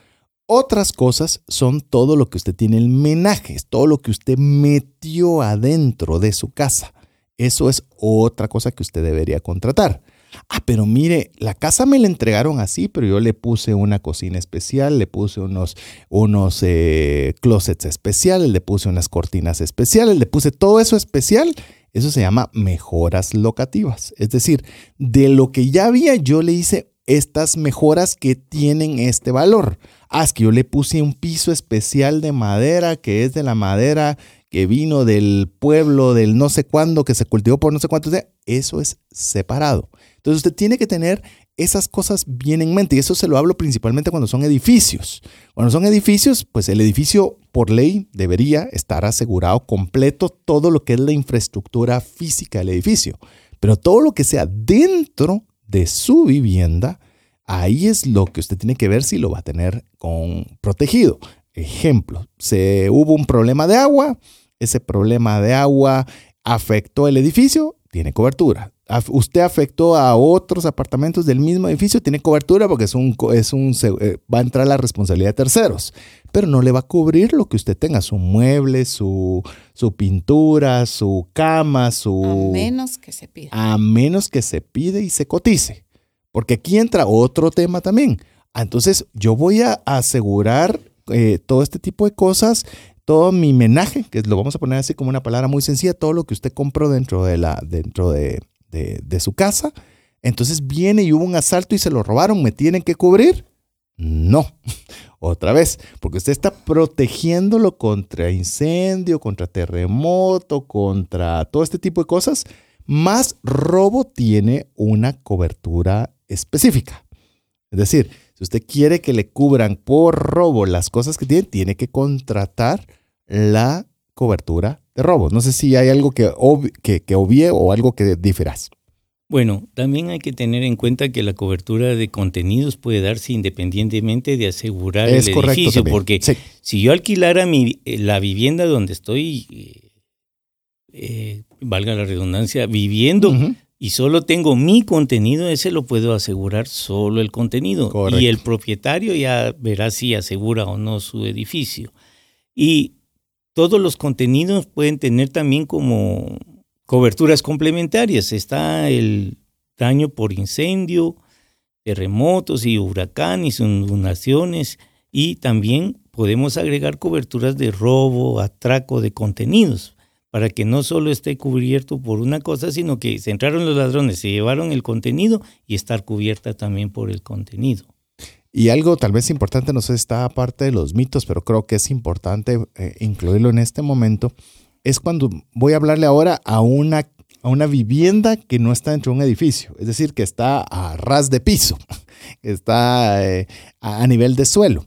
Otras cosas son todo lo que usted tiene el menaje, todo lo que usted metió adentro de su casa. Eso es otra cosa que usted debería contratar. Ah, pero mire, la casa me la entregaron así, pero yo le puse una cocina especial, le puse unos, unos eh, closets especiales, le puse unas cortinas especiales, le puse todo eso especial. Eso se llama mejoras locativas. Es decir, de lo que ya había, yo le hice estas mejoras que tienen este valor. Ah, es que yo le puse un piso especial de madera, que es de la madera que vino del pueblo del no sé cuándo, que se cultivó por no sé cuántos días, eso es separado. Entonces usted tiene que tener esas cosas bien en mente y eso se lo hablo principalmente cuando son edificios. Cuando son edificios, pues el edificio por ley debería estar asegurado completo todo lo que es la infraestructura física del edificio. Pero todo lo que sea dentro de su vivienda, ahí es lo que usted tiene que ver si lo va a tener con protegido. Ejemplo, se hubo un problema de agua, ese problema de agua afectó el edificio, tiene cobertura. Usted afectó a otros apartamentos del mismo edificio, tiene cobertura porque es un, es un, eh, va a entrar la responsabilidad de terceros, pero no le va a cubrir lo que usted tenga, su mueble, su, su pintura, su cama, su... A menos que se pida. A menos que se pide y se cotice. Porque aquí entra otro tema también. Entonces, yo voy a asegurar eh, todo este tipo de cosas todo mi menaje, que lo vamos a poner así como una palabra muy sencilla, todo lo que usted compró dentro de, la, dentro de, su casa, entonces viene y hubo un asalto y se lo robaron, ¿me tienen que cubrir? No, otra vez, porque usted está protegiéndolo contra incendio, contra terremoto, contra todo este tipo de cosas, más robo tiene una cobertura específica. Es decir, si usted quiere que le cubran por robo las cosas que tiene, tiene que contratar la cobertura de robos. No sé si hay algo que, que, obvie o algo que difieras. Bueno, también hay que tener en cuenta que la cobertura de contenidos puede darse independientemente de asegurar el edificio, porque si yo alquilara mi, eh, la vivienda donde estoy, eh, eh, valga la redundancia, viviendo y solo tengo mi contenido, ese lo puedo asegurar solo el contenido y el propietario ya verá si asegura o no su edificio. Y todos los contenidos pueden tener también como coberturas complementarias. Está el daño por incendio, terremotos y huracanes, inundaciones y también podemos agregar coberturas de robo, atraco de contenidos para que no solo esté cubierto por una cosa, sino que se entraron los ladrones, se llevaron el contenido y estar cubierta también por el contenido. Y algo tal vez importante, no sé, está aparte de los mitos, pero creo que es importante eh, incluirlo en este momento, es cuando voy a hablarle ahora a una, a una vivienda que no está dentro de un edificio, es decir, que está a ras de piso, está eh, a nivel de suelo.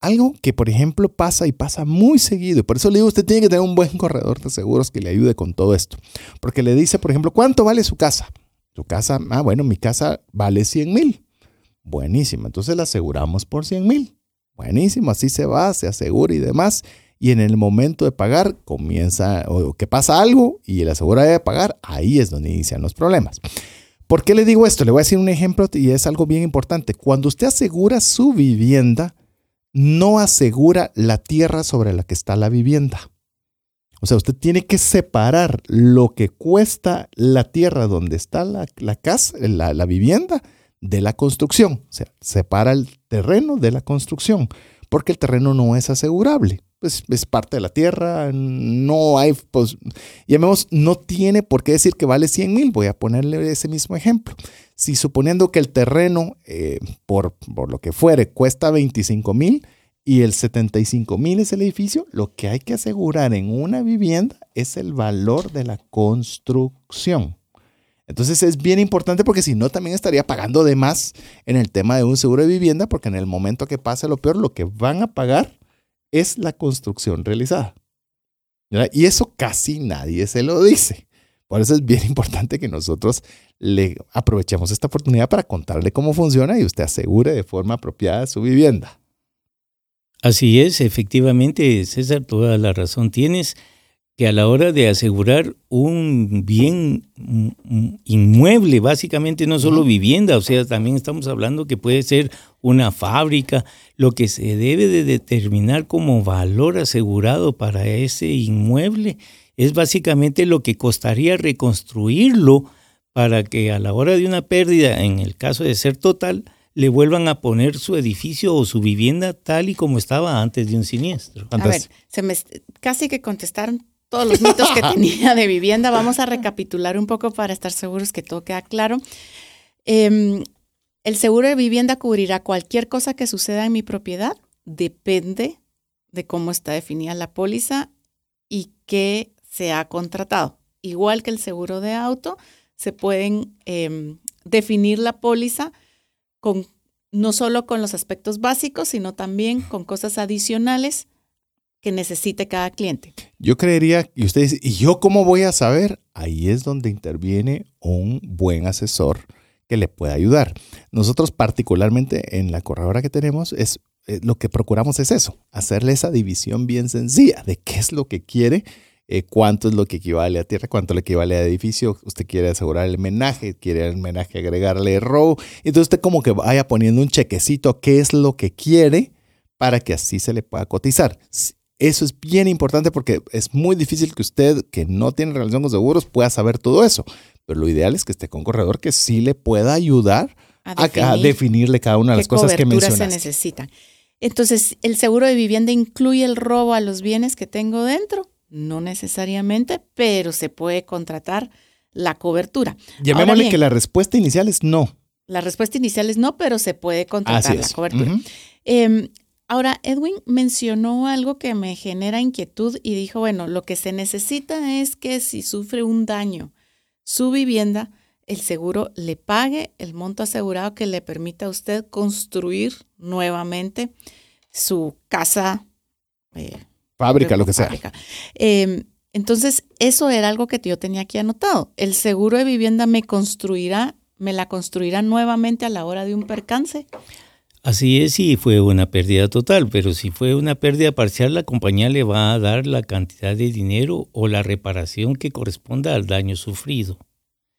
Algo que, por ejemplo, pasa y pasa muy seguido. Por eso le digo, usted tiene que tener un buen corredor de seguros que le ayude con todo esto. Porque le dice, por ejemplo, ¿cuánto vale su casa? Su casa, ah, bueno, mi casa vale 100 mil. Buenísimo, entonces la aseguramos por 100 mil. Buenísimo, así se va, se asegura y demás. Y en el momento de pagar comienza, o que pasa algo y el asegura debe pagar, ahí es donde inician los problemas. ¿Por qué le digo esto? Le voy a decir un ejemplo y es algo bien importante. Cuando usted asegura su vivienda, no asegura la tierra sobre la que está la vivienda. O sea, usted tiene que separar lo que cuesta la tierra donde está la, casa, la, la vivienda, de la construcción. O sea, separa el terreno de la construcción, porque el terreno no es asegurable. Pues es parte de la tierra, no hay, pues, llamemos, no tiene por qué decir que vale 100 mil. Voy a ponerle ese mismo ejemplo. Si suponiendo que el terreno, eh, por, por, lo que fuere, cuesta 25 mil y el 75 mil es el edificio, lo que hay que asegurar en una vivienda es el valor de la construcción. Entonces es bien importante porque si no también estaría pagando de más en el tema de un seguro de vivienda porque en el momento que pase lo peor, lo que van a pagar es la construcción realizada. Y eso casi nadie se lo dice. Por eso es bien importante que nosotros le aprovechemos esta oportunidad para contarle cómo funciona y usted asegure de forma apropiada su vivienda. Así es, efectivamente, César, toda la razón tienes que a la hora de asegurar un bien inmueble, básicamente no solo vivienda, o sea, también estamos hablando que puede ser una fábrica, lo que se debe de determinar como valor asegurado para ese inmueble es básicamente lo que costaría reconstruirlo para que a la hora de una pérdida, en el caso de ser total, le vuelvan a poner su edificio o su vivienda tal y como estaba antes de un siniestro. A ver, se me, casi que contestaron todos los mitos que tenía de vivienda. Vamos a recapitular un poco para estar seguros que todo queda claro. Em, el seguro de vivienda cubrirá cualquier cosa que suceda en mi propiedad. Depende de cómo está definida la póliza y qué se ha contratado. Igual que el seguro de auto, se pueden em, definir la póliza con no solo con los aspectos básicos, sino también con cosas adicionales que necesite cada cliente. Yo creería, y usted dice, ¿y yo cómo voy a saber? Ahí es donde interviene un buen asesor que le pueda ayudar. Nosotros particularmente en la corredora que tenemos es eh, lo que procuramos es eso, hacerle esa división bien sencilla de qué es lo que quiere, eh, cuánto es lo que equivale a tierra, cuánto le equivale a edificio, usted quiere asegurar el menaje, quiere el menaje agregarle row, entonces usted como que vaya poniendo un chequecito qué es lo que quiere para que así se le pueda cotizar. Eso es bien importante porque es muy difícil que usted, que no tiene relación con seguros, pueda saber todo eso. Pero lo ideal es que esté con un corredor que sí le pueda ayudar a, definirle cada una de las cosas que mencionaste. se necesitan. Entonces, ¿el seguro de vivienda incluye el robo a los bienes que tengo dentro? No necesariamente, pero se puede contratar la cobertura. Llamémosle que la respuesta inicial es no. La respuesta inicial es no, pero se puede contratar la cobertura. Ahora, Edwin mencionó algo que me genera inquietud y dijo, bueno, lo que se necesita es que si sufre un daño su vivienda, el seguro le pague el monto asegurado que le permita a usted construir nuevamente su casa. Eh, fábrica, lo que sea. Em, entonces, eso era algo que yo tenía aquí anotado. El seguro de vivienda me construirá, me la construirá nuevamente a la hora de un percance. Así es, si fue una pérdida total, pero si fue una pérdida parcial, la compañía le va a dar la cantidad de dinero o la reparación que corresponda al daño sufrido.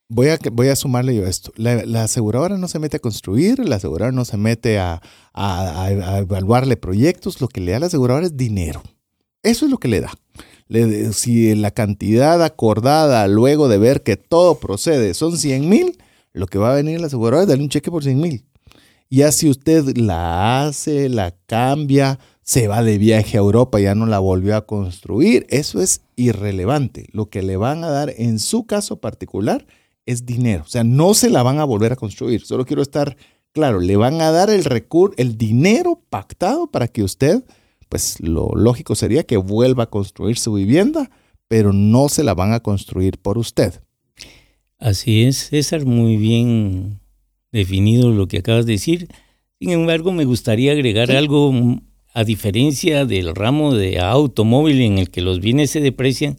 Voy a, voy a sumarle yo esto. La, aseguradora no se mete a construir, la aseguradora no se mete a, evaluarle proyectos, lo que le da la aseguradora es dinero. Eso es lo que le da. si la cantidad acordada luego de ver que todo procede son 100 mil, lo que va a venir la aseguradora es darle un cheque por 100 mil. Ya si usted la hace, la cambia, se va de viaje a Europa, ya no la volvió a construir, eso es irrelevante. Lo que le van a dar en su caso particular es dinero. O sea, no se la van a volver a construir. Solo quiero estar claro, le van a dar el recurso, el dinero pactado para que usted, pues lo lógico sería que vuelva a construir su vivienda, pero no se la van a construir por usted. Así es, César, muy bien definido lo que acabas de decir. Sin embargo, me gustaría agregar algo a diferencia del ramo de automóvil en el que los bienes se deprecian,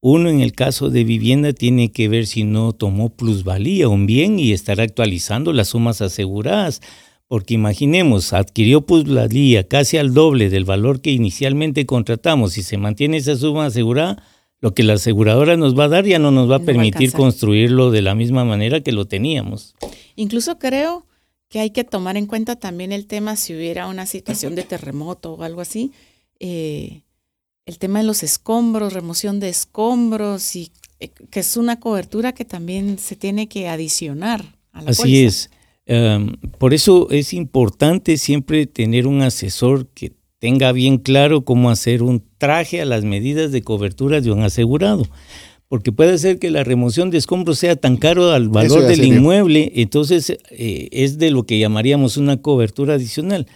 uno en el caso de vivienda tiene que ver si no tomó plusvalía un bien y estar actualizando las sumas aseguradas. Porque imaginemos, adquirió plusvalía casi al doble del valor que inicialmente contratamos y se mantiene esa suma asegurada, lo que la aseguradora nos va a dar ya no nos va a permitir construirlo de la misma manera que lo teníamos. Incluso creo que hay que tomar en cuenta también el tema si hubiera una situación de terremoto o algo así. Eh, el tema de los escombros, remoción de escombros, y eh, que es una cobertura que también se tiene que adicionar. A la Así es. Em, por eso es importante siempre tener un asesor que tenga bien claro cómo hacer un traje a las medidas de cobertura de un asegurado. Porque puede ser que la remoción de escombros sea tan caro al valor del inmueble, entonces eh, es de lo que llamaríamos una cobertura adicional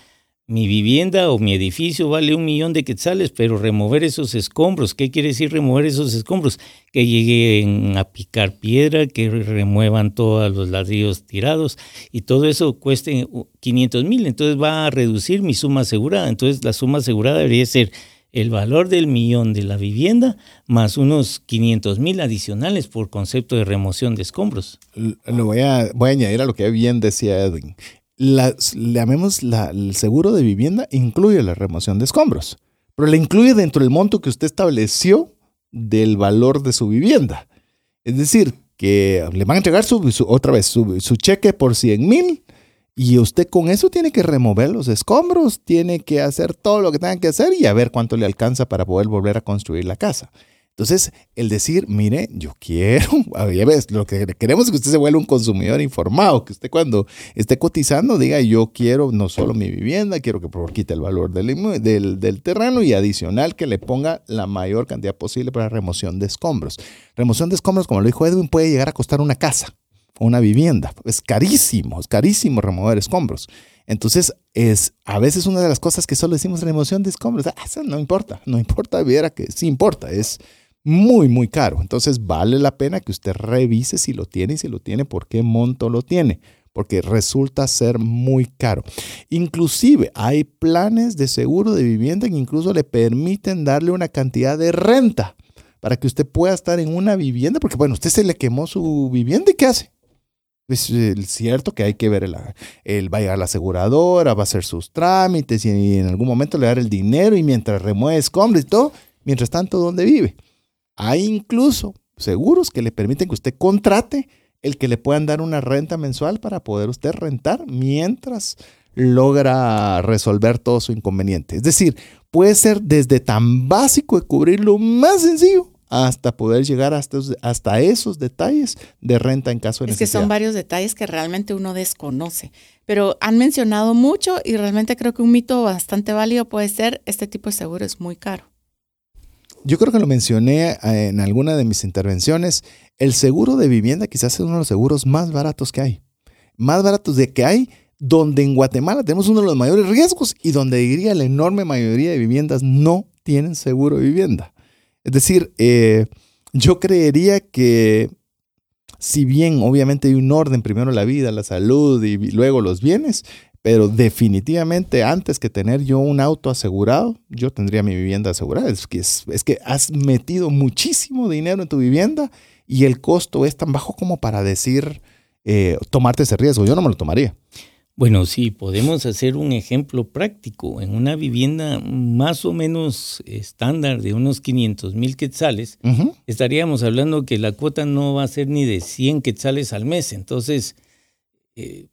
mi vivienda o mi edificio vale un millón de quetzales, pero remover esos escombros, ¿qué quiere decir remover esos escombros? Que lleguen a picar piedra, que remuevan todos los ladrillos tirados y todo eso cueste 500 mil, entonces va a reducir mi suma asegurada. Entonces la suma asegurada debería ser el valor del millón de la vivienda más unos 500 mil adicionales por concepto de remoción de escombros. Lo voy a, voy a añadir a lo que bien decía Edwin la, llamemos la, el seguro de vivienda incluye la remoción de escombros, pero le incluye dentro del monto que usted estableció del valor de su vivienda. Es decir, que le van a entregar su, otra vez su, su cheque por 100 mil y usted con eso tiene que remover los escombros, tiene que hacer todo lo que tenga que hacer y a ver cuánto le alcanza para poder volver a construir la casa. Entonces, el decir, mire, yo quiero, ya ves, lo que queremos es que usted se vuelva un consumidor informado, que usted cuando esté cotizando diga, yo quiero no solo mi vivienda, quiero que por quite el valor del, del, terreno y adicional que le ponga la mayor cantidad posible para remoción de escombros. Remoción de escombros, como lo dijo Edwin, puede llegar a costar una casa o una vivienda. Es carísimo, es carísimo remover escombros. Entonces, es a veces una de las cosas que solo decimos remoción de escombros. Ah, eso no importa, no importa, viera que sí importa, es muy, muy caro. Entonces vale la pena que usted revise si lo tiene y si lo tiene, por qué monto lo tiene, porque resulta ser muy caro. Inclusive hay planes de seguro de vivienda que incluso le permiten darle una cantidad de renta para que usted pueda estar en una vivienda, porque bueno, usted se le quemó su vivienda y ¿qué hace? Es eh, cierto que hay que ver, el, va a llegar la aseguradora, va a hacer sus trámites y en algún momento le dar el dinero y mientras remueve escombros y todo, mientras tanto, ¿dónde vive? Hay incluso seguros que le permiten que usted contrate el que le puedan dar una renta mensual para poder usted rentar mientras logra resolver todo su inconveniente. Es decir, puede ser desde tan básico de cubrir lo más sencillo hasta poder llegar hasta, hasta esos detalles de renta en caso de necesidad. Es que son varios detalles que realmente uno desconoce, pero han mencionado mucho y realmente creo que un mito bastante válido puede ser este tipo de seguro es muy caro yo creo que lo mencioné eh, en alguna de mis intervenciones, el seguro de vivienda quizás es uno de los seguros más baratos que hay. Más baratos de que hay, donde en Guatemala tenemos uno de los mayores riesgos y donde diría la enorme mayoría de viviendas no tienen seguro de vivienda. Es decir, eh, yo creería que si bien obviamente hay un orden, primero la vida, la salud y luego los bienes, pero definitivamente antes que tener yo un auto asegurado, yo tendría mi vivienda asegurada. Es que, es, que has metido muchísimo dinero en tu vivienda y el costo es tan bajo como para decir, eh, tomarte ese riesgo. Yo no me lo tomaría. Bueno, sí, podemos hacer un ejemplo práctico. En una vivienda más o menos estándar de unos 500 mil quetzales, estaríamos hablando que la cuota no va a ser ni de 100 quetzales al mes. Entonces, eh,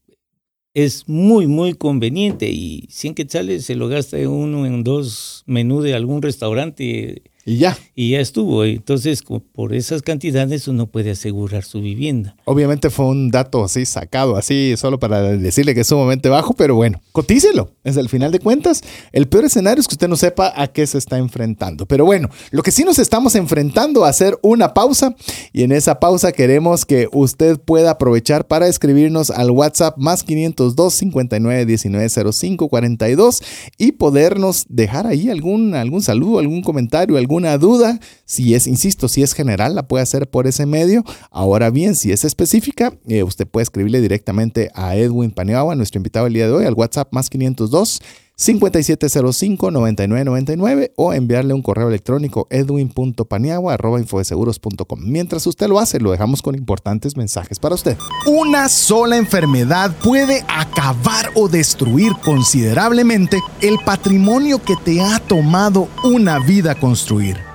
es muy, muy conveniente y 100 quetzales se lo gasta uno en dos menús de algún restaurante Y ya. Y ya estuvo. Entonces, por esas cantidades uno puede asegurar su vivienda. Obviamente fue un dato así sacado, así solo para decirle que es sumamente bajo, pero bueno, cotícelo. Es el final de cuentas. El peor escenario es que usted no sepa a qué se está enfrentando. Pero bueno, lo que sí nos estamos enfrentando a hacer una pausa y en esa pausa queremos que usted pueda aprovechar para escribirnos al WhatsApp más 502 59 19 05 42 y podernos dejar ahí algún, algún saludo, algún comentario, alguna duda. Si es, insisto, si es general, la puede hacer por ese medio. Ahora bien, si es específica, eh, usted puede escribirle directamente a Edwin Paniagua, nuestro invitado el día de hoy, al WhatsApp más 502 5705-9999 o enviarle un correo electrónico edwin.paniagua.infodeseguros.com. Mientras usted lo hace, lo dejamos con importantes mensajes para usted. Una sola enfermedad puede acabar o destruir considerablemente el patrimonio que te ha tomado una vida construir.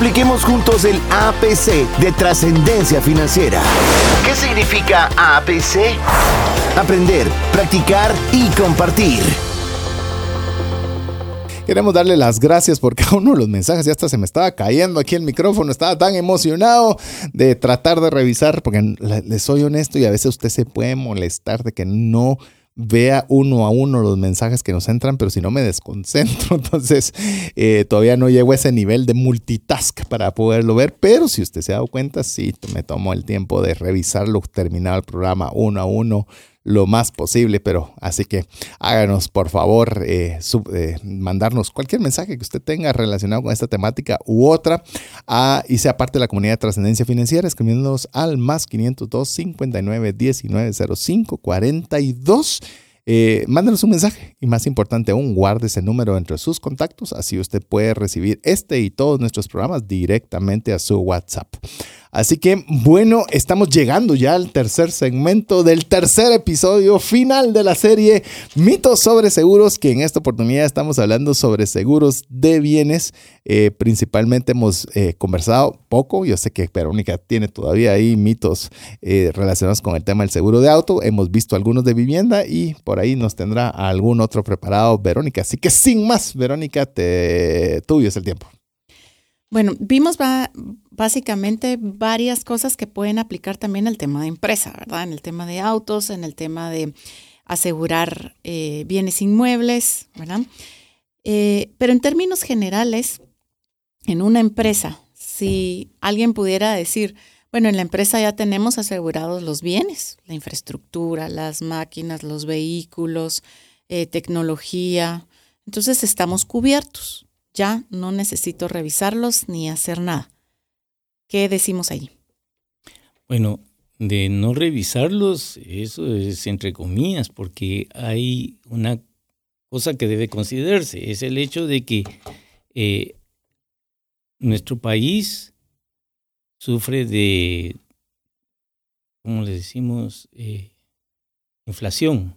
Apliquemos juntos el APC de trascendencia financiera. ¿Qué significa APC? Aprender, practicar y compartir. Queremos darle las gracias porque a uno de los mensajes ya hasta se me estaba cayendo aquí el micrófono, estaba tan emocionado de tratar de revisar, porque les soy honesto y a veces usted se puede molestar de que no vea uno a uno los mensajes que nos entran, pero si no me desconcentro, entonces eh, todavía no llego a ese nivel de multitask para poderlo ver, pero si usted se ha dado cuenta, sí, me tomo el tiempo de revisarlo, terminar el programa uno a uno, lo más posible, pero así que háganos por favor eh, eh, mandarnos cualquier mensaje que usted tenga relacionado con esta temática u otra y sea parte de la comunidad de trascendencia financiera escribiéndonos al más 502 59 19 05 42 eh, mándenos un mensaje y más importante aún, guarde ese número entre sus contactos, así usted puede recibir este y todos nuestros programas directamente a su WhatsApp. Así que bueno, estamos llegando ya al tercer segmento del tercer episodio final de la serie Mitos sobre Seguros, que en esta oportunidad estamos hablando sobre seguros de bienes. Eh, principalmente hemos eh, conversado poco, yo sé que Verónica tiene todavía ahí mitos eh, relacionados con el tema del seguro de auto, hemos visto algunos de vivienda y por ahí nos tendrá algún otro preparado Verónica. Así que sin más, Verónica, te tuyo es el tiempo. Bueno, vimos básicamente varias cosas que pueden aplicar también al tema de empresa, ¿verdad? En el tema de autos, en el tema de asegurar eh, bienes inmuebles, ¿verdad? Eh, pero en términos generales, en una empresa, si alguien pudiera decir, bueno, en la empresa ya tenemos asegurados los bienes, la infraestructura, las máquinas, los vehículos, eh, tecnología, entonces estamos cubiertos ya no necesito revisarlos ni hacer nada. ¿Qué decimos ahí? Bueno, de no revisarlos, eso es entre comillas, porque hay una cosa que debe considerarse, es el hecho de que eh, nuestro país sufre de, ¿cómo le decimos? Eh, inflación.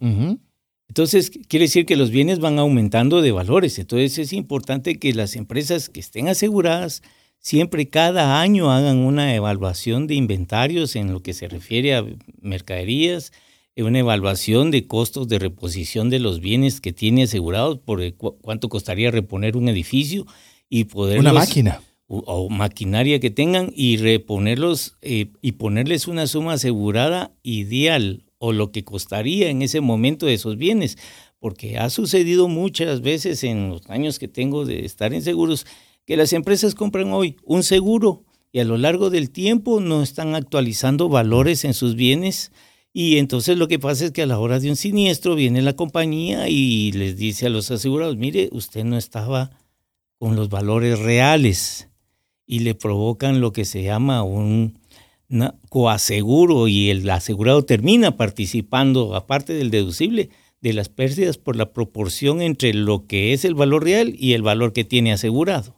Entonces, quiere decir que los bienes van aumentando de valores. Entonces, es importante que las empresas que estén aseguradas siempre cada año hagan una evaluación de inventarios en lo que se refiere a mercaderías, una evaluación de costos de reposición de los bienes que tiene asegurados, por cuánto costaría reponer un edificio y poder... Una máquina o, maquinaria que tengan y reponerlos eh, y ponerles una suma asegurada ideal o lo que costaría en ese momento de esos bienes, porque ha sucedido muchas veces en los años que tengo de estar en seguros que las empresas compran hoy un seguro y a lo largo del tiempo no están actualizando valores en sus bienes. Y entonces lo que pasa es que a la hora de un siniestro viene la compañía y les dice a los asegurados, mire, usted no estaba con los valores reales y le provocan lo que se llama un coaseguro y el asegurado termina participando, aparte del deducible, de las pérdidas por la proporción entre lo que es el valor real y el valor que tiene asegurado.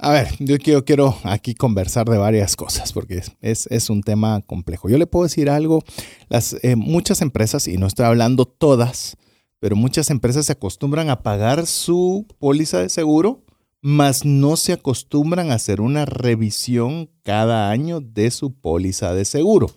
A ver, yo quiero, quiero aquí conversar de varias cosas porque es, es, un tema complejo. Yo le puedo decir algo, las, eh, muchas empresas, y no estoy hablando todas, pero muchas empresas se acostumbran a pagar su póliza de seguro mas no se acostumbran a hacer una revisión cada año de su póliza de seguro.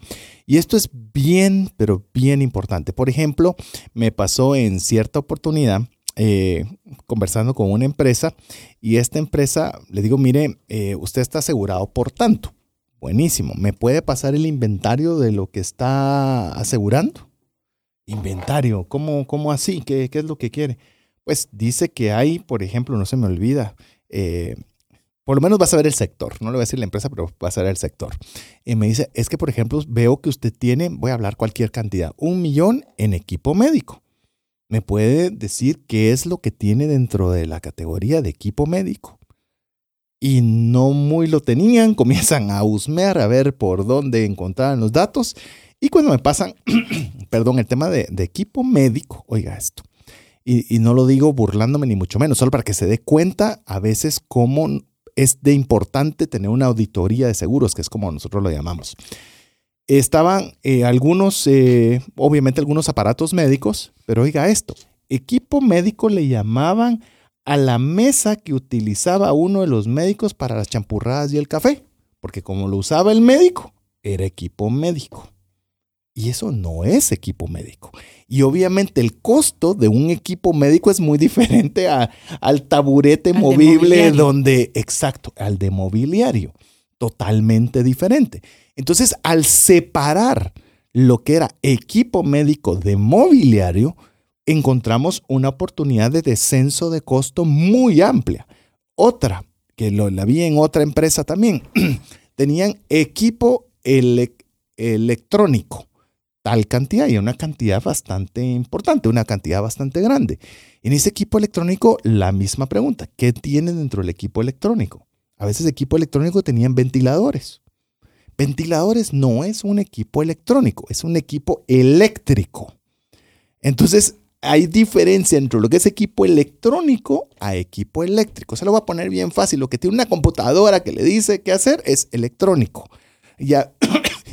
Y esto es bien, pero bien importante. Por ejemplo, me pasó en cierta oportunidad eh, conversando con una empresa y esta empresa le digo, mire, eh, usted está asegurado por tanto. Buenísimo. ¿Me puede pasar el inventario de lo que está asegurando? Inventario, ¿cómo, así? ¿Qué, ¿Qué es lo que quiere? Pues dice que hay, por ejemplo, no se me olvida, eh, por lo menos vas a ver el sector, no le voy a decir la empresa, pero vas a ver el sector. Y me dice, es que por ejemplo veo que usted tiene, voy a hablar cualquier cantidad, un millón en equipo médico. ¿Me puede decir qué es lo que tiene dentro de la categoría de equipo médico? Y no muy lo tenían, comienzan a husmear a ver por dónde encontraban los datos. Y cuando me pasan, perdón, el tema de equipo médico, oiga esto, y, no lo digo burlándome ni mucho menos, solo para que se dé cuenta a veces cómo es de importante tener una auditoría de seguros, que es como nosotros lo llamamos. Estaban eh, algunos, eh, obviamente algunos aparatos médicos, pero oiga esto, equipo médico le llamaban a la mesa que utilizaba uno de los médicos para las champurradas y el café, porque como lo usaba el médico, era equipo médico. Y eso no es equipo médico. Y obviamente el costo de un equipo médico es muy diferente al taburete movible donde, exacto, al de mobiliario. Totalmente diferente. Entonces, al separar lo que era equipo médico de mobiliario, encontramos una oportunidad de descenso de costo muy amplia. Otra, que lo, la vi en otra empresa también, tenían equipo electrónico tal cantidad y una cantidad bastante importante, una cantidad bastante grande. En ese equipo electrónico, la misma pregunta, ¿qué tiene dentro del equipo electrónico? A veces equipo electrónico tenían ventiladores. Ventiladores no es un equipo electrónico, es un equipo eléctrico. Entonces, hay diferencia entre lo que es equipo electrónico a equipo eléctrico. Se lo voy a poner bien fácil. Lo que tiene una computadora que le dice qué hacer es electrónico. Ya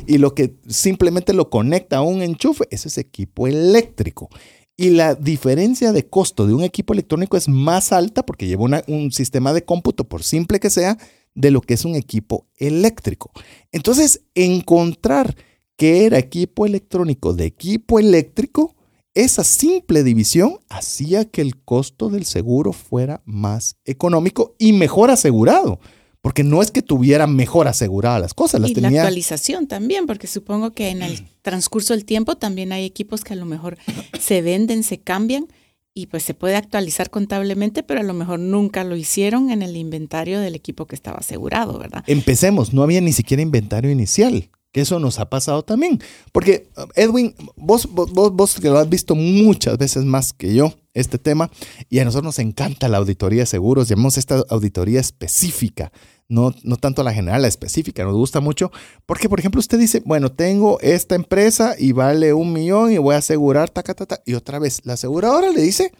y lo que simplemente lo conecta a un enchufe, ese es equipo eléctrico. Y la diferencia de costo de un equipo electrónico es más alta porque lleva un sistema de cómputo, por simple que sea, de lo que es un equipo eléctrico. Entonces, encontrar qué era equipo electrónico de equipo eléctrico, esa simple división hacía que el costo del seguro fuera más económico y mejor asegurado porque no es que tuviera mejor aseguradas las cosas, las y la actualización también, porque supongo que en el transcurso del tiempo también hay equipos que a lo mejor se venden, se cambian y pues se puede actualizar contablemente, pero a lo mejor nunca lo hicieron en el inventario del equipo que estaba asegurado, ¿verdad? Empecemos, no había ni siquiera inventario inicial que eso nos ha pasado también. Porque, Edwin, vos, vos, vos, que lo has visto muchas veces más que yo, este tema, y a nosotros nos encanta la auditoría de seguros, llamamos esta auditoría específica, no, no tanto la general, la específica, nos gusta mucho, porque, por ejemplo, usted dice, bueno, tengo esta empresa y vale un millón y voy a asegurar, ta, ta, ta, y otra vez, la aseguradora le dice,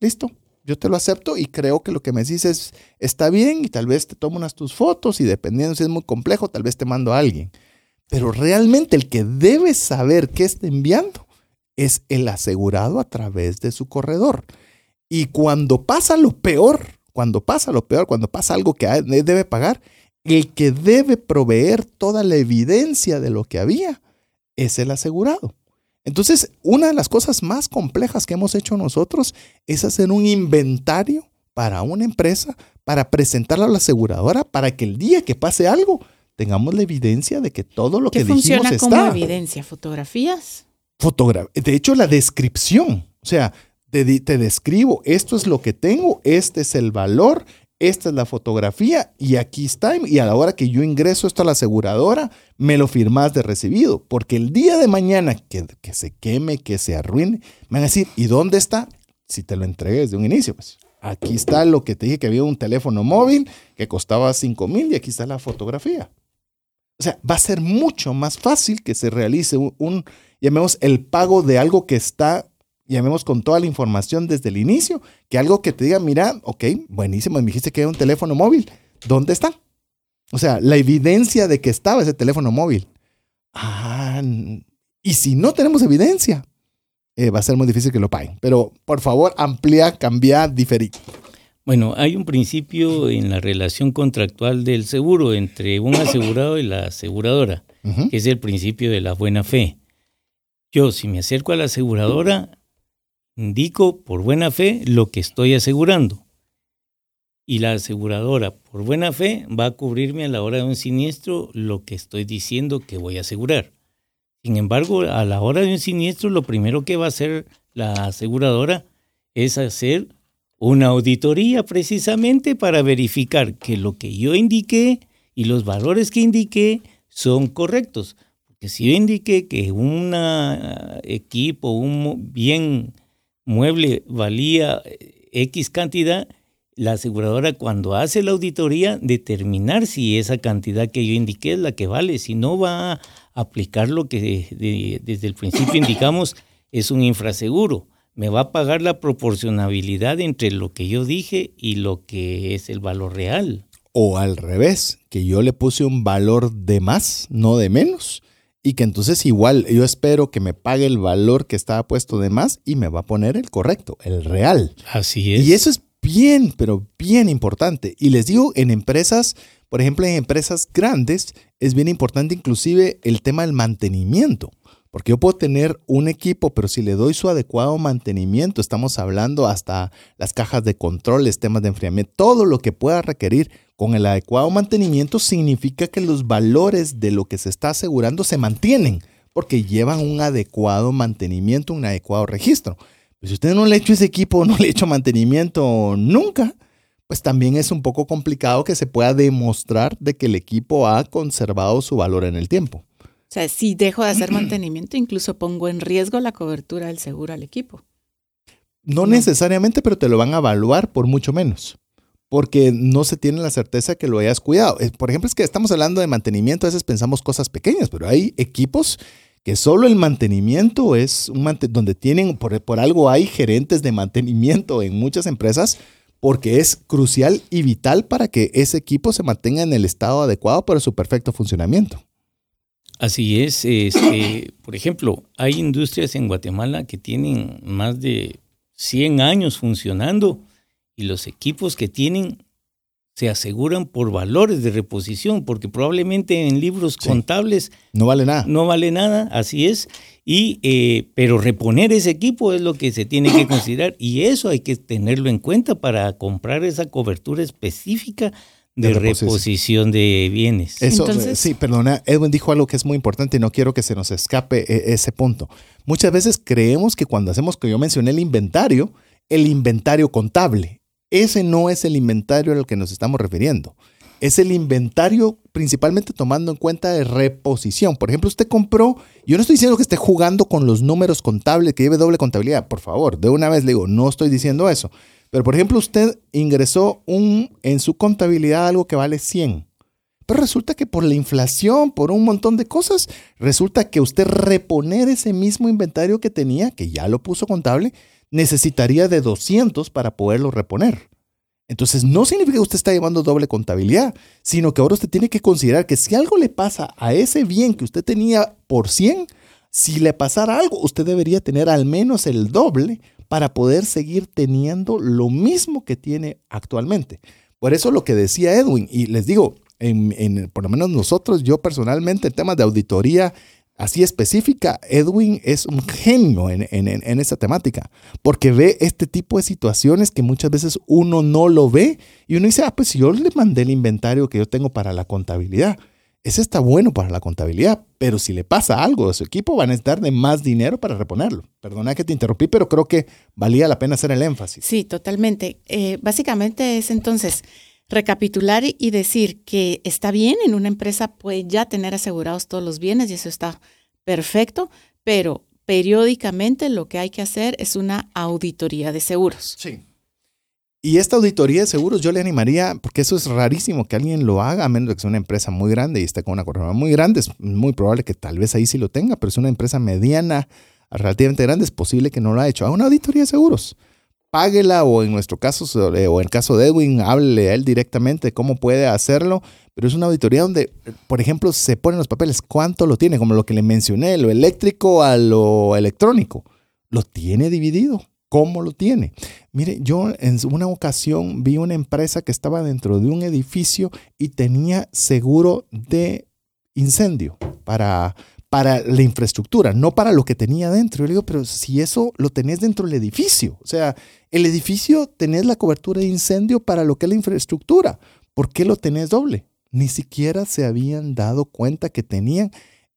listo, yo te lo acepto y creo que lo que me dices está bien y tal vez te tomo unas tus fotos y dependiendo si es muy complejo, tal vez te mando a alguien. Pero realmente el que debe saber qué está enviando es el asegurado a través de su corredor. Y cuando pasa lo peor, cuando pasa lo peor, cuando pasa algo que debe pagar, el que debe proveer toda la evidencia de lo que había es el asegurado. Entonces, una de las cosas más complejas que hemos hecho nosotros es hacer un inventario para una empresa, para presentarlo a la aseguradora, para que el día que pase algo, tengamos la evidencia de que todo lo que dijimos está. funciona como evidencia? ¿Fotografías? Fotogra de hecho, la descripción. O sea, te, te describo, esto es lo que tengo, este es el valor, esta es la fotografía y aquí está. Y a la hora que yo ingreso esto a la aseguradora, me lo firmas de recibido. Porque el día de mañana que, que se queme, que se arruine, me van a decir, ¿y dónde está? Si te lo entregué desde un inicio, pues aquí está lo que te dije que había un teléfono móvil que costaba 5 mil y aquí está la fotografía. O sea, va a ser mucho más fácil que se realice un, llamemos, el pago de algo que está llamemos con toda la información desde el inicio, que algo que te diga, mira, ok, buenísimo, me dijiste que era un teléfono móvil, ¿dónde está? O sea, la evidencia de que estaba ese teléfono móvil. Ah, y si no tenemos evidencia, eh, va a ser muy difícil que lo paguen. Pero por favor, amplía, cambia, diferir. Bueno, hay un principio en la relación contractual del seguro entre un asegurado y la aseguradora, que es el principio de la buena fe. Yo, si me acerco a la aseguradora, indico por buena fe lo que estoy asegurando. Y la aseguradora, por buena fe, va a cubrirme a la hora de un siniestro lo que estoy diciendo que voy a asegurar. Sin embargo, a la hora de un siniestro, lo primero que va a hacer la aseguradora es hacer una auditoría precisamente para verificar que lo que yo indiqué y los valores que indiqué son correctos. Porque si yo indiqué que un equipo, un bien mueble valía eh, X cantidad, la aseguradora cuando hace la auditoría determinar si esa cantidad que yo indiqué es la que vale, si no va a aplicar lo que desde el principio indicamos es un infraseguro, me va a pagar la proporcionabilidad entre lo que yo dije y lo que es el valor real. O al revés, que yo le puse un valor de más, no de menos, y que entonces igual yo espero que me pague el valor que estaba puesto de más y me va a poner el correcto, el real. Así es. Y eso es bien, pero bien importante. Y les digo, en empresas, por ejemplo, en empresas grandes, es bien importante inclusive el tema del mantenimiento. Porque yo puedo tener un equipo, pero si le doy su adecuado mantenimiento, estamos hablando hasta las cajas de controles, temas de enfriamiento, todo lo que pueda requerir con el adecuado mantenimiento significa que los valores de lo que se está asegurando se mantienen, porque llevan un adecuado mantenimiento, un adecuado registro. Pues si usted no le ha hecho ese equipo, no le ha hecho mantenimiento nunca, pues también es un poco complicado que se pueda demostrar de que el equipo ha conservado su valor en el tiempo. O sea, si dejo de hacer mantenimiento, incluso pongo en riesgo la cobertura del seguro al equipo. No, necesariamente, pero te lo van a evaluar por mucho menos. Porque no se tiene la certeza que lo hayas cuidado. Eh, por ejemplo, es que estamos hablando de mantenimiento, a veces pensamos cosas pequeñas, pero hay equipos que solo el mantenimiento es un donde tienen, por, por algo hay gerentes de mantenimiento en muchas empresas, porque es crucial y vital para que ese equipo se mantenga en el estado adecuado para su perfecto funcionamiento. Así es, este, por ejemplo, hay industrias en Guatemala que tienen más de 100 años funcionando y los equipos que tienen se aseguran por valores de reposición, porque probablemente en libros contables no vale nada. No vale nada, así es. Y, eh, pero reponer ese equipo es lo que se tiene que considerar y eso hay que tenerlo en cuenta para comprar esa cobertura específica de, reposición. de bienes. Eso, sí, perdona, Edwin dijo algo que es muy importante y no quiero que se nos escape e, ese punto. Muchas veces creemos que cuando hacemos, que yo mencioné el inventario, el inventario contable, ese no es el inventario al que nos estamos refiriendo. Es el inventario principalmente tomando en cuenta de reposición. Por ejemplo, usted compró, yo no estoy diciendo que esté jugando con los números contables, que lleve doble contabilidad, por favor, de una vez le digo, no estoy diciendo eso. Pero por ejemplo, usted ingresó un, en su contabilidad algo que vale 100. Pero resulta que por la inflación, por un montón de cosas, resulta que usted reponer ese mismo inventario que tenía, que ya lo puso contable, necesitaría de 200 para poderlo reponer. Entonces no significa que usted está llevando doble contabilidad, sino que ahora usted tiene que considerar que si algo le pasa a ese bien que usted tenía por 100, si le pasara algo, usted debería tener al menos el doble para poder seguir teniendo lo mismo que tiene actualmente. Por eso lo que decía Edwin, y les digo, en, por lo menos nosotros, yo personalmente, en temas de auditoría, así específica, Edwin es un genio en, en, esta temática, porque ve este tipo de situaciones que muchas veces uno no lo ve y uno dice, ah, pues yo le mandé el inventario que yo tengo para la contabilidad. Ese está bueno para la contabilidad, pero si le pasa algo a su equipo, van a necesitar de más dinero para reponerlo. Perdona que te interrumpí, pero creo que valía la pena hacer el énfasis. Sí, totalmente. Eh, básicamente es entonces recapitular y decir que está bien, en una empresa puede ya tener asegurados todos los bienes y eso está perfecto, pero periódicamente lo que hay que hacer es una auditoría de seguros. Sí. Y esta auditoría de seguros yo le animaría, porque eso es rarísimo que alguien lo haga, a menos que sea una empresa muy grande y esté con una corredora muy grande. Es muy probable que tal vez ahí sí lo tenga, pero es una empresa mediana, relativamente grande, es posible que no lo haya hecho. Haga una auditoría de seguros páguela o en nuestro caso, o en el caso de Edwin, háblele a él directamente cómo puede hacerlo, pero es una auditoría donde, por ejemplo, se ponen los papeles, cuánto lo tiene, como lo que le mencioné, lo eléctrico a lo electrónico, lo tiene dividido. ¿Cómo lo tiene? Mire, yo en una ocasión vi una empresa que estaba dentro de un edificio y tenía seguro de incendio para, para la infraestructura, no para lo que tenía dentro. Yo le digo, pero si eso lo tenés dentro del edificio, o sea, el edificio tenés la cobertura de incendio para lo que es la infraestructura, ¿por qué lo tenés doble? Ni siquiera se habían dado cuenta que tenían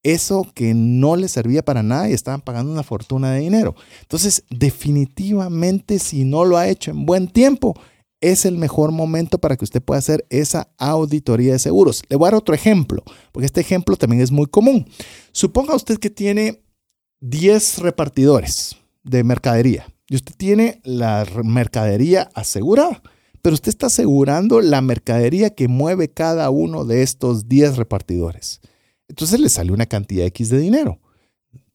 eso que no les servía para nada y estaban pagando una fortuna de dinero. Entonces, definitivamente, si no lo ha hecho en buen tiempo, es el mejor momento para que usted pueda hacer esa auditoría de seguros. Le voy a dar otro ejemplo, porque este ejemplo también es muy común. Suponga usted que tiene 10 repartidores de mercadería y usted tiene la mercadería asegurada, pero usted está asegurando la mercadería que mueve cada uno de estos 10 repartidores. Entonces le sale una cantidad X de dinero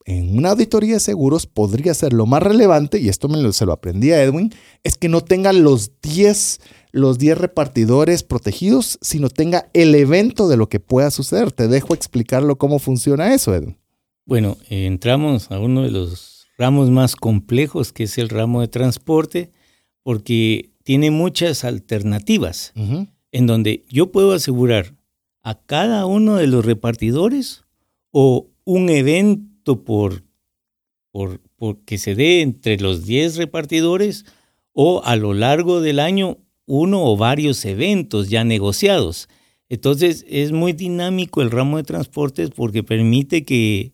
en una auditoría de seguros podría ser lo más relevante, y esto me lo, se lo aprendí a Edwin, es que no tenga los 10 los 10 repartidores protegidos, sino tenga el evento de lo que pueda suceder. Te dejo explicarlo cómo funciona eso, Edwin. Bueno, entramos a uno de los ramos más complejos, que es el ramo de transporte, porque tiene muchas alternativas, en donde yo puedo asegurar a cada uno de los repartidores o un evento por, por, que se dé entre los 10 repartidores o a lo largo del año uno o varios eventos ya negociados. Entonces es muy dinámico el ramo de transportes porque permite que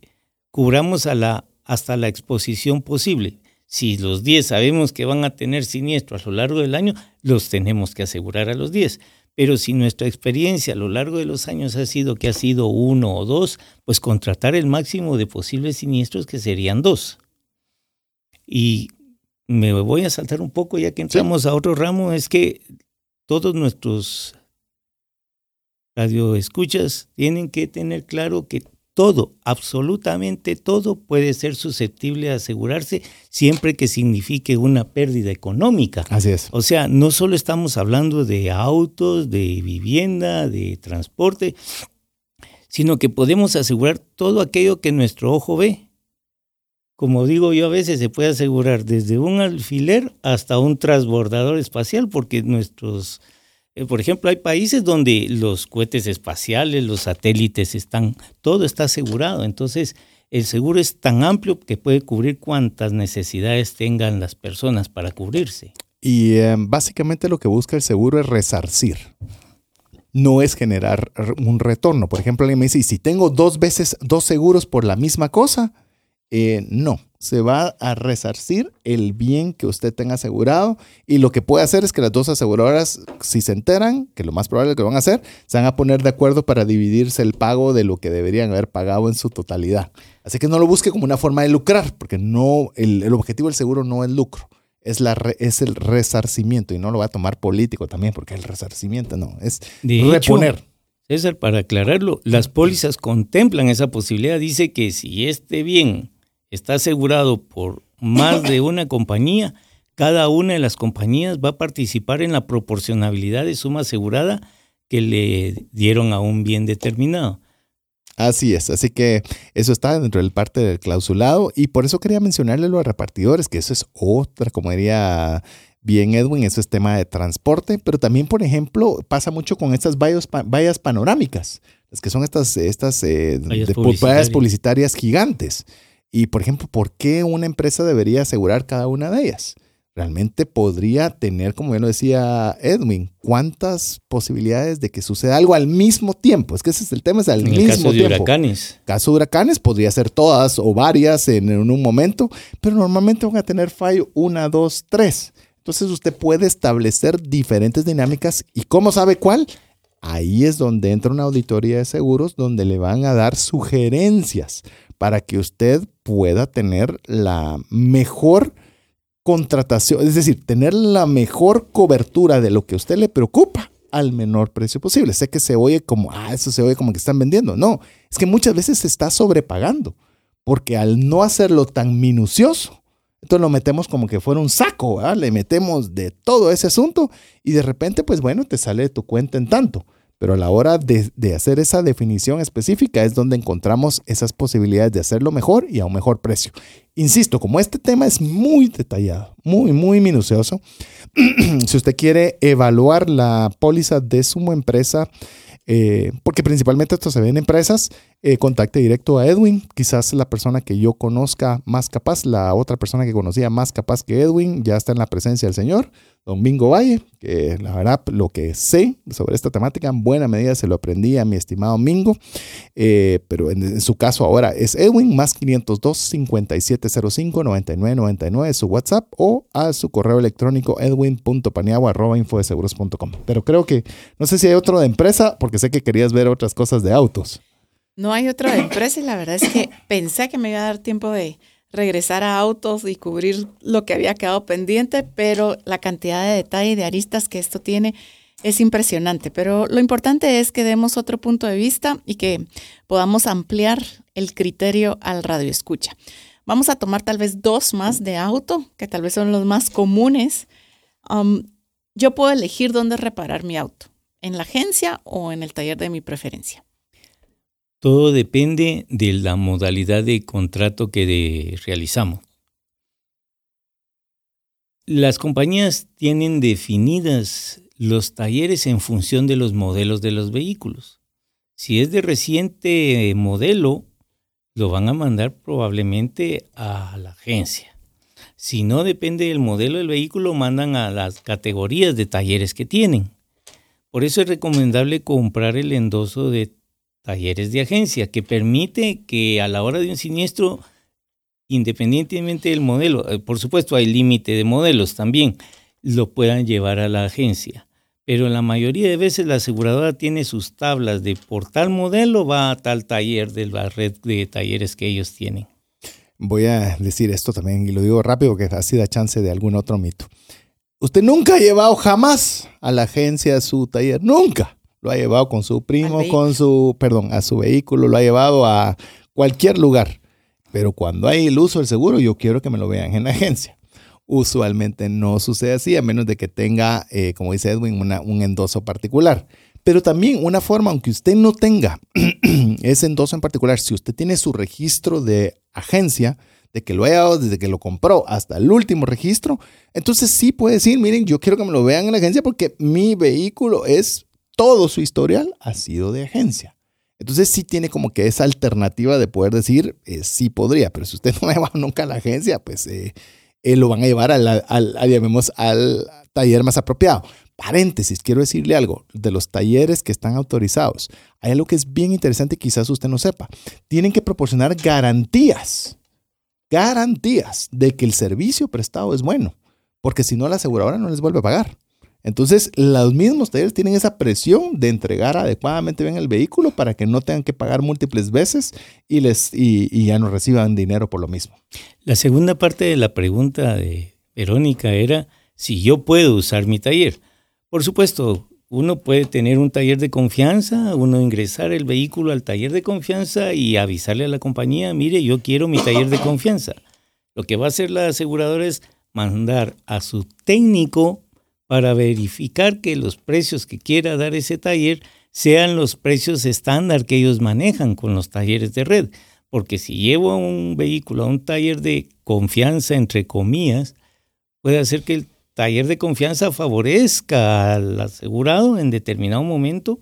cubramos hasta la exposición posible. Si los 10 sabemos que van a tener siniestro a lo largo del año, los tenemos que asegurar a los 10. Pero si nuestra experiencia a lo largo de los años ha sido que ha sido uno o dos, pues contratar el máximo de posibles siniestros que serían dos. Y me voy a saltar un poco ya que entramos a otro ramo, es que todos nuestros radioescuchas tienen que tener claro que todo, absolutamente todo puede ser susceptible de asegurarse siempre que signifique una pérdida económica. Así es. O sea, no solo estamos hablando de autos, de vivienda, de transporte, sino que podemos asegurar todo aquello que nuestro ojo ve. Como digo yo a veces, se puede asegurar desde un alfiler hasta un transbordador espacial, porque nuestros por ejemplo, hay países donde los cohetes espaciales, los satélites están, todo está asegurado. Entonces, el seguro es tan amplio que puede cubrir cuantas necesidades tengan las personas para cubrirse. Y eh, básicamente lo que busca el seguro es resarcir. No es generar un retorno. Por ejemplo, alguien me dice, ¿y si tengo dos veces dos seguros por la misma cosa? Eh, no se va a resarcir el bien que usted tenga asegurado y lo que puede hacer es que las dos aseguradoras, si se enteran, que lo más probable que lo van a hacer, se van a poner de acuerdo para dividirse el pago de lo que deberían haber pagado en su totalidad. Así que no lo busque como una forma de lucrar, porque no, el, objetivo del seguro no es lucro. Es, la, es el resarcimiento y no lo va a tomar político también, porque el resarcimiento no, es reponer. César, para aclararlo, las pólizas contemplan esa posibilidad. Dice que si este bien está asegurado por más de una compañía, cada una de las compañías va a participar en la proporcionabilidad de suma asegurada que le dieron a un bien determinado. Así es, así que eso está dentro del parte del clausulado y por eso quería mencionarle a los repartidores, que eso es otra, como diría bien Edwin, eso es tema de transporte, pero también, por ejemplo, pasa mucho con estas vallas, vallas panorámicas. las que son estas, estas eh, Vallas de publicitarias. publicitarias gigantes. Y, por ejemplo, ¿por qué una empresa debería asegurar cada una de ellas? Realmente podría tener, como bien lo decía Edwin, cuántas posibilidades de que suceda algo al mismo tiempo. Es que ese es el tema, es al En el mismo caso de huracanes. Caso de huracanes podría ser todas o varias en, en un momento, pero normalmente van a tener fallo una, dos, tres. Entonces usted puede establecer diferentes dinámicas y ¿cómo sabe cuál? Ahí es donde entra una auditoría de seguros donde le van a dar sugerencias para que usted pueda tener la mejor contratación, es decir, tener la mejor cobertura de lo que a usted le preocupa al menor precio posible. Sé que se oye como, ah, eso se oye como que están vendiendo. No, es que muchas veces se está sobrepagando, porque al no hacerlo tan minucioso, entonces lo metemos como que fuera un saco, ¿verdad? le metemos de todo ese asunto y de repente, pues bueno, te sale de tu cuenta en tanto. Pero a la hora de, hacer esa definición específica es donde encontramos esas posibilidades de hacerlo mejor y a un mejor precio. Insisto, como este tema es muy detallado, muy, muy minucioso, si usted quiere evaluar la póliza de su empresa, eh, porque principalmente esto se ve en empresas, eh, contacte directo a Edwin, quizás la persona que yo conozca más capaz, la otra persona que conocía más capaz que Edwin, ya está en la presencia del Señor, don Bingo Valle, que la verdad lo que sé sobre esta temática en buena medida se lo aprendí a mi estimado Mingo, eh, pero en, en, su caso ahora es Edwin más 502 5705 9999 su WhatsApp o a su correo electrónico edwin.paniagua arroba infodeseguros.com. Pero creo que no sé si hay otro de empresa porque sé que querías ver otras cosas de autos. No hay otra empresa y la verdad es que pensé que me iba a dar tiempo de regresar a autos y cubrir lo que había quedado pendiente, pero la cantidad de detalle y de aristas que esto tiene es impresionante. Pero lo importante es que demos otro punto de vista y que podamos ampliar el criterio al radio escucha. Vamos a tomar tal vez dos más de auto, que tal vez son los más comunes. Um, yo puedo elegir dónde reparar mi auto, en la agencia o en el taller de mi preferencia. Todo depende de la modalidad de contrato que realizamos. Las compañías tienen definidas los talleres en función de los modelos de los vehículos. Si es de reciente modelo, lo van a mandar probablemente a la agencia. Si no depende del modelo del vehículo, mandan a las categorías de talleres que tienen. Por eso es recomendable comprar el endoso de talleres de agencia, que permite que a la hora de un siniestro, independientemente del modelo, eh, por supuesto hay límite de modelos también, lo puedan llevar a la agencia. Pero la mayoría de veces la aseguradora tiene sus tablas de por tal modelo va a tal taller de la red de talleres que ellos tienen. Voy a decir esto también y lo digo rápido que así da chance de algún otro mito. Usted nunca ha llevado jamás a la agencia su taller, nunca lo ha llevado con su primo, con su, perdón, a su vehículo, lo ha llevado a cualquier lugar. Pero cuando hay el uso del seguro, yo quiero que me lo vean en la agencia. Usualmente no sucede así, a menos de que tenga, eh, como dice Edwin, una, un endoso particular. Pero también una forma, aunque usted no tenga ese endoso en particular, si usted tiene su registro de agencia, de que lo haya dado desde que lo compró hasta el último registro, entonces sí puede decir, miren, yo quiero que me lo vean en la agencia porque mi vehículo es todo su historial ha sido de agencia. Entonces sí tiene como que esa alternativa de poder decir, eh, sí podría, pero si usted no va nunca a la agencia, pues eh, eh, lo van a llevar al, al, al, llamemos, al taller más apropiado. Paréntesis, quiero decirle algo, de los talleres que están autorizados, hay algo que es bien interesante quizás usted no sepa. Tienen que proporcionar garantías, garantías de que el servicio prestado es bueno, porque si no la aseguradora no les vuelve a pagar. Entonces, los mismos talleres tienen esa presión de entregar adecuadamente bien el vehículo para que no tengan que pagar múltiples veces y, ya no reciban dinero por lo mismo. La segunda parte de la pregunta de Verónica era si yo puedo usar mi taller. Por supuesto, uno puede tener un taller de confianza, uno ingresar el vehículo al taller de confianza y avisarle a la compañía, mire, yo quiero mi taller de confianza. Lo que va a hacer la aseguradora es mandar a su técnico para verificar que los precios que quiera dar ese taller sean los precios estándar que ellos manejan con los talleres de red. Porque si llevo un vehículo a un taller de confianza, entre comillas, puede hacer que el taller de confianza favorezca al asegurado en determinado momento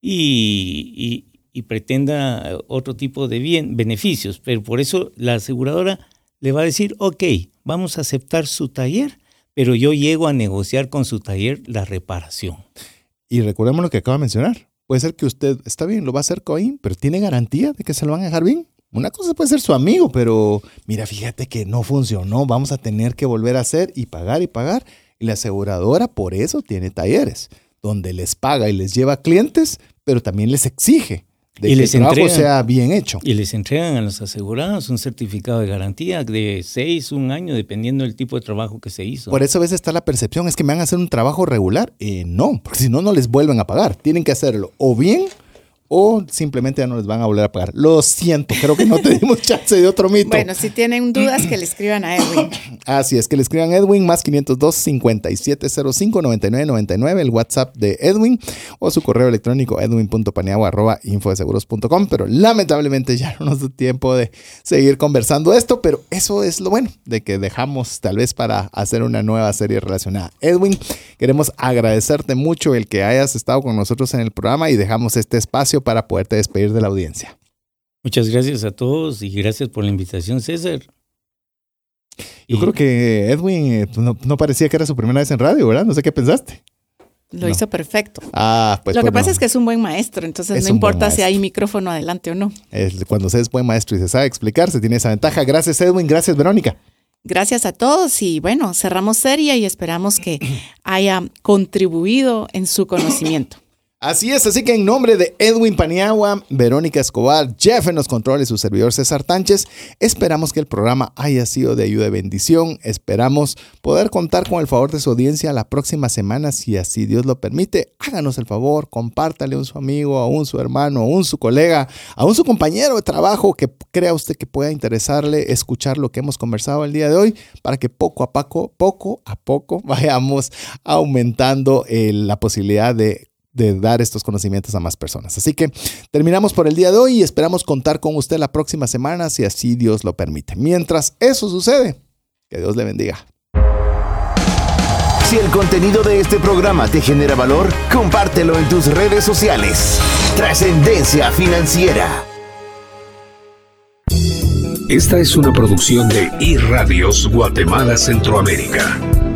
y, y, pretenda otro tipo de bien, beneficios. Pero por eso la aseguradora le va a decir, ok, vamos a aceptar su taller, pero yo llego a negociar con su taller la reparación. Y recordemos lo que acaba de mencionar. Puede ser que usted, está bien, lo va a hacer Coin, pero ¿tiene garantía de que se lo van a dejar bien? Una cosa puede ser su amigo, pero mira, fíjate que no funcionó, vamos a tener que volver a hacer y pagar y pagar. Y la aseguradora por eso tiene talleres, donde les paga y les lleva clientes, pero también les exige de Y que les el trabajo entregan- sea bien hecho. Y les entregan a los asegurados un certificado de garantía de seis, un año, dependiendo del tipo de trabajo que se hizo. Por eso a veces está la percepción, es que me van a hacer un trabajo regular. Eh, no, porque si no, no les vuelven a pagar. Tienen que hacerlo o bien o simplemente ya no les van a volver a pagar. Lo siento, creo que no te dimos chance de otro mito. Bueno, si tienen dudas, que le escriban a Edwin. Así es, que le escriban Edwin más 502 5705 9999, el WhatsApp de Edwin o su correo electrónico edwin.paniagua arroba infodeseguros.com. Pero lamentablemente ya no nos da tiempo de seguir conversando esto, pero eso es lo bueno de que dejamos tal vez para hacer una nueva serie relacionada. Edwin, queremos agradecerte mucho el que hayas estado con nosotros en el programa y dejamos este espacio para poderte despedir de la audiencia. Muchas gracias a todos y gracias por la invitación, César. Yo Y- creo que Edwin eh, no, no parecía que era su primera vez en radio, ¿verdad? No sé qué pensaste. Lo No. hizo perfecto. Ah, pues Lo que bueno, pasa es que es un buen maestro, entonces Es no importa si hay micrófono adelante o no. es- cuando se es buen maestro y se sabe explicar, se tiene esa ventaja. Gracias, Edwin. Gracias, Verónica. Gracias a todos y bueno, cerramos serie y esperamos que haya contribuido en su conocimiento. Así es, así que en nombre de Edwin Paniagua, Verónica Escobar, Jeff en los controles, su servidor César Tánchez, esperamos que el programa haya sido de ayuda y bendición. Esperamos poder contar con el favor de su audiencia la próxima semana, si así Dios lo permite. Háganos el favor, compártale a un su amigo, a un su hermano, a un su colega, a un su compañero de trabajo que crea usted que pueda interesarle escuchar lo que hemos conversado el día de hoy, para que poco a poco, poco a poco, vayamos aumentando eh, la posibilidad de de dar estos conocimientos a más personas. Así que terminamos por el día de hoy y esperamos contar con usted la próxima semana si así Dios lo permite. Mientras eso sucede, que Dios le bendiga. Si el contenido de este programa te genera valor, compártelo en tus redes sociales. Trascendencia financiera. Esta es una producción de iRadios Guatemala Centroamérica.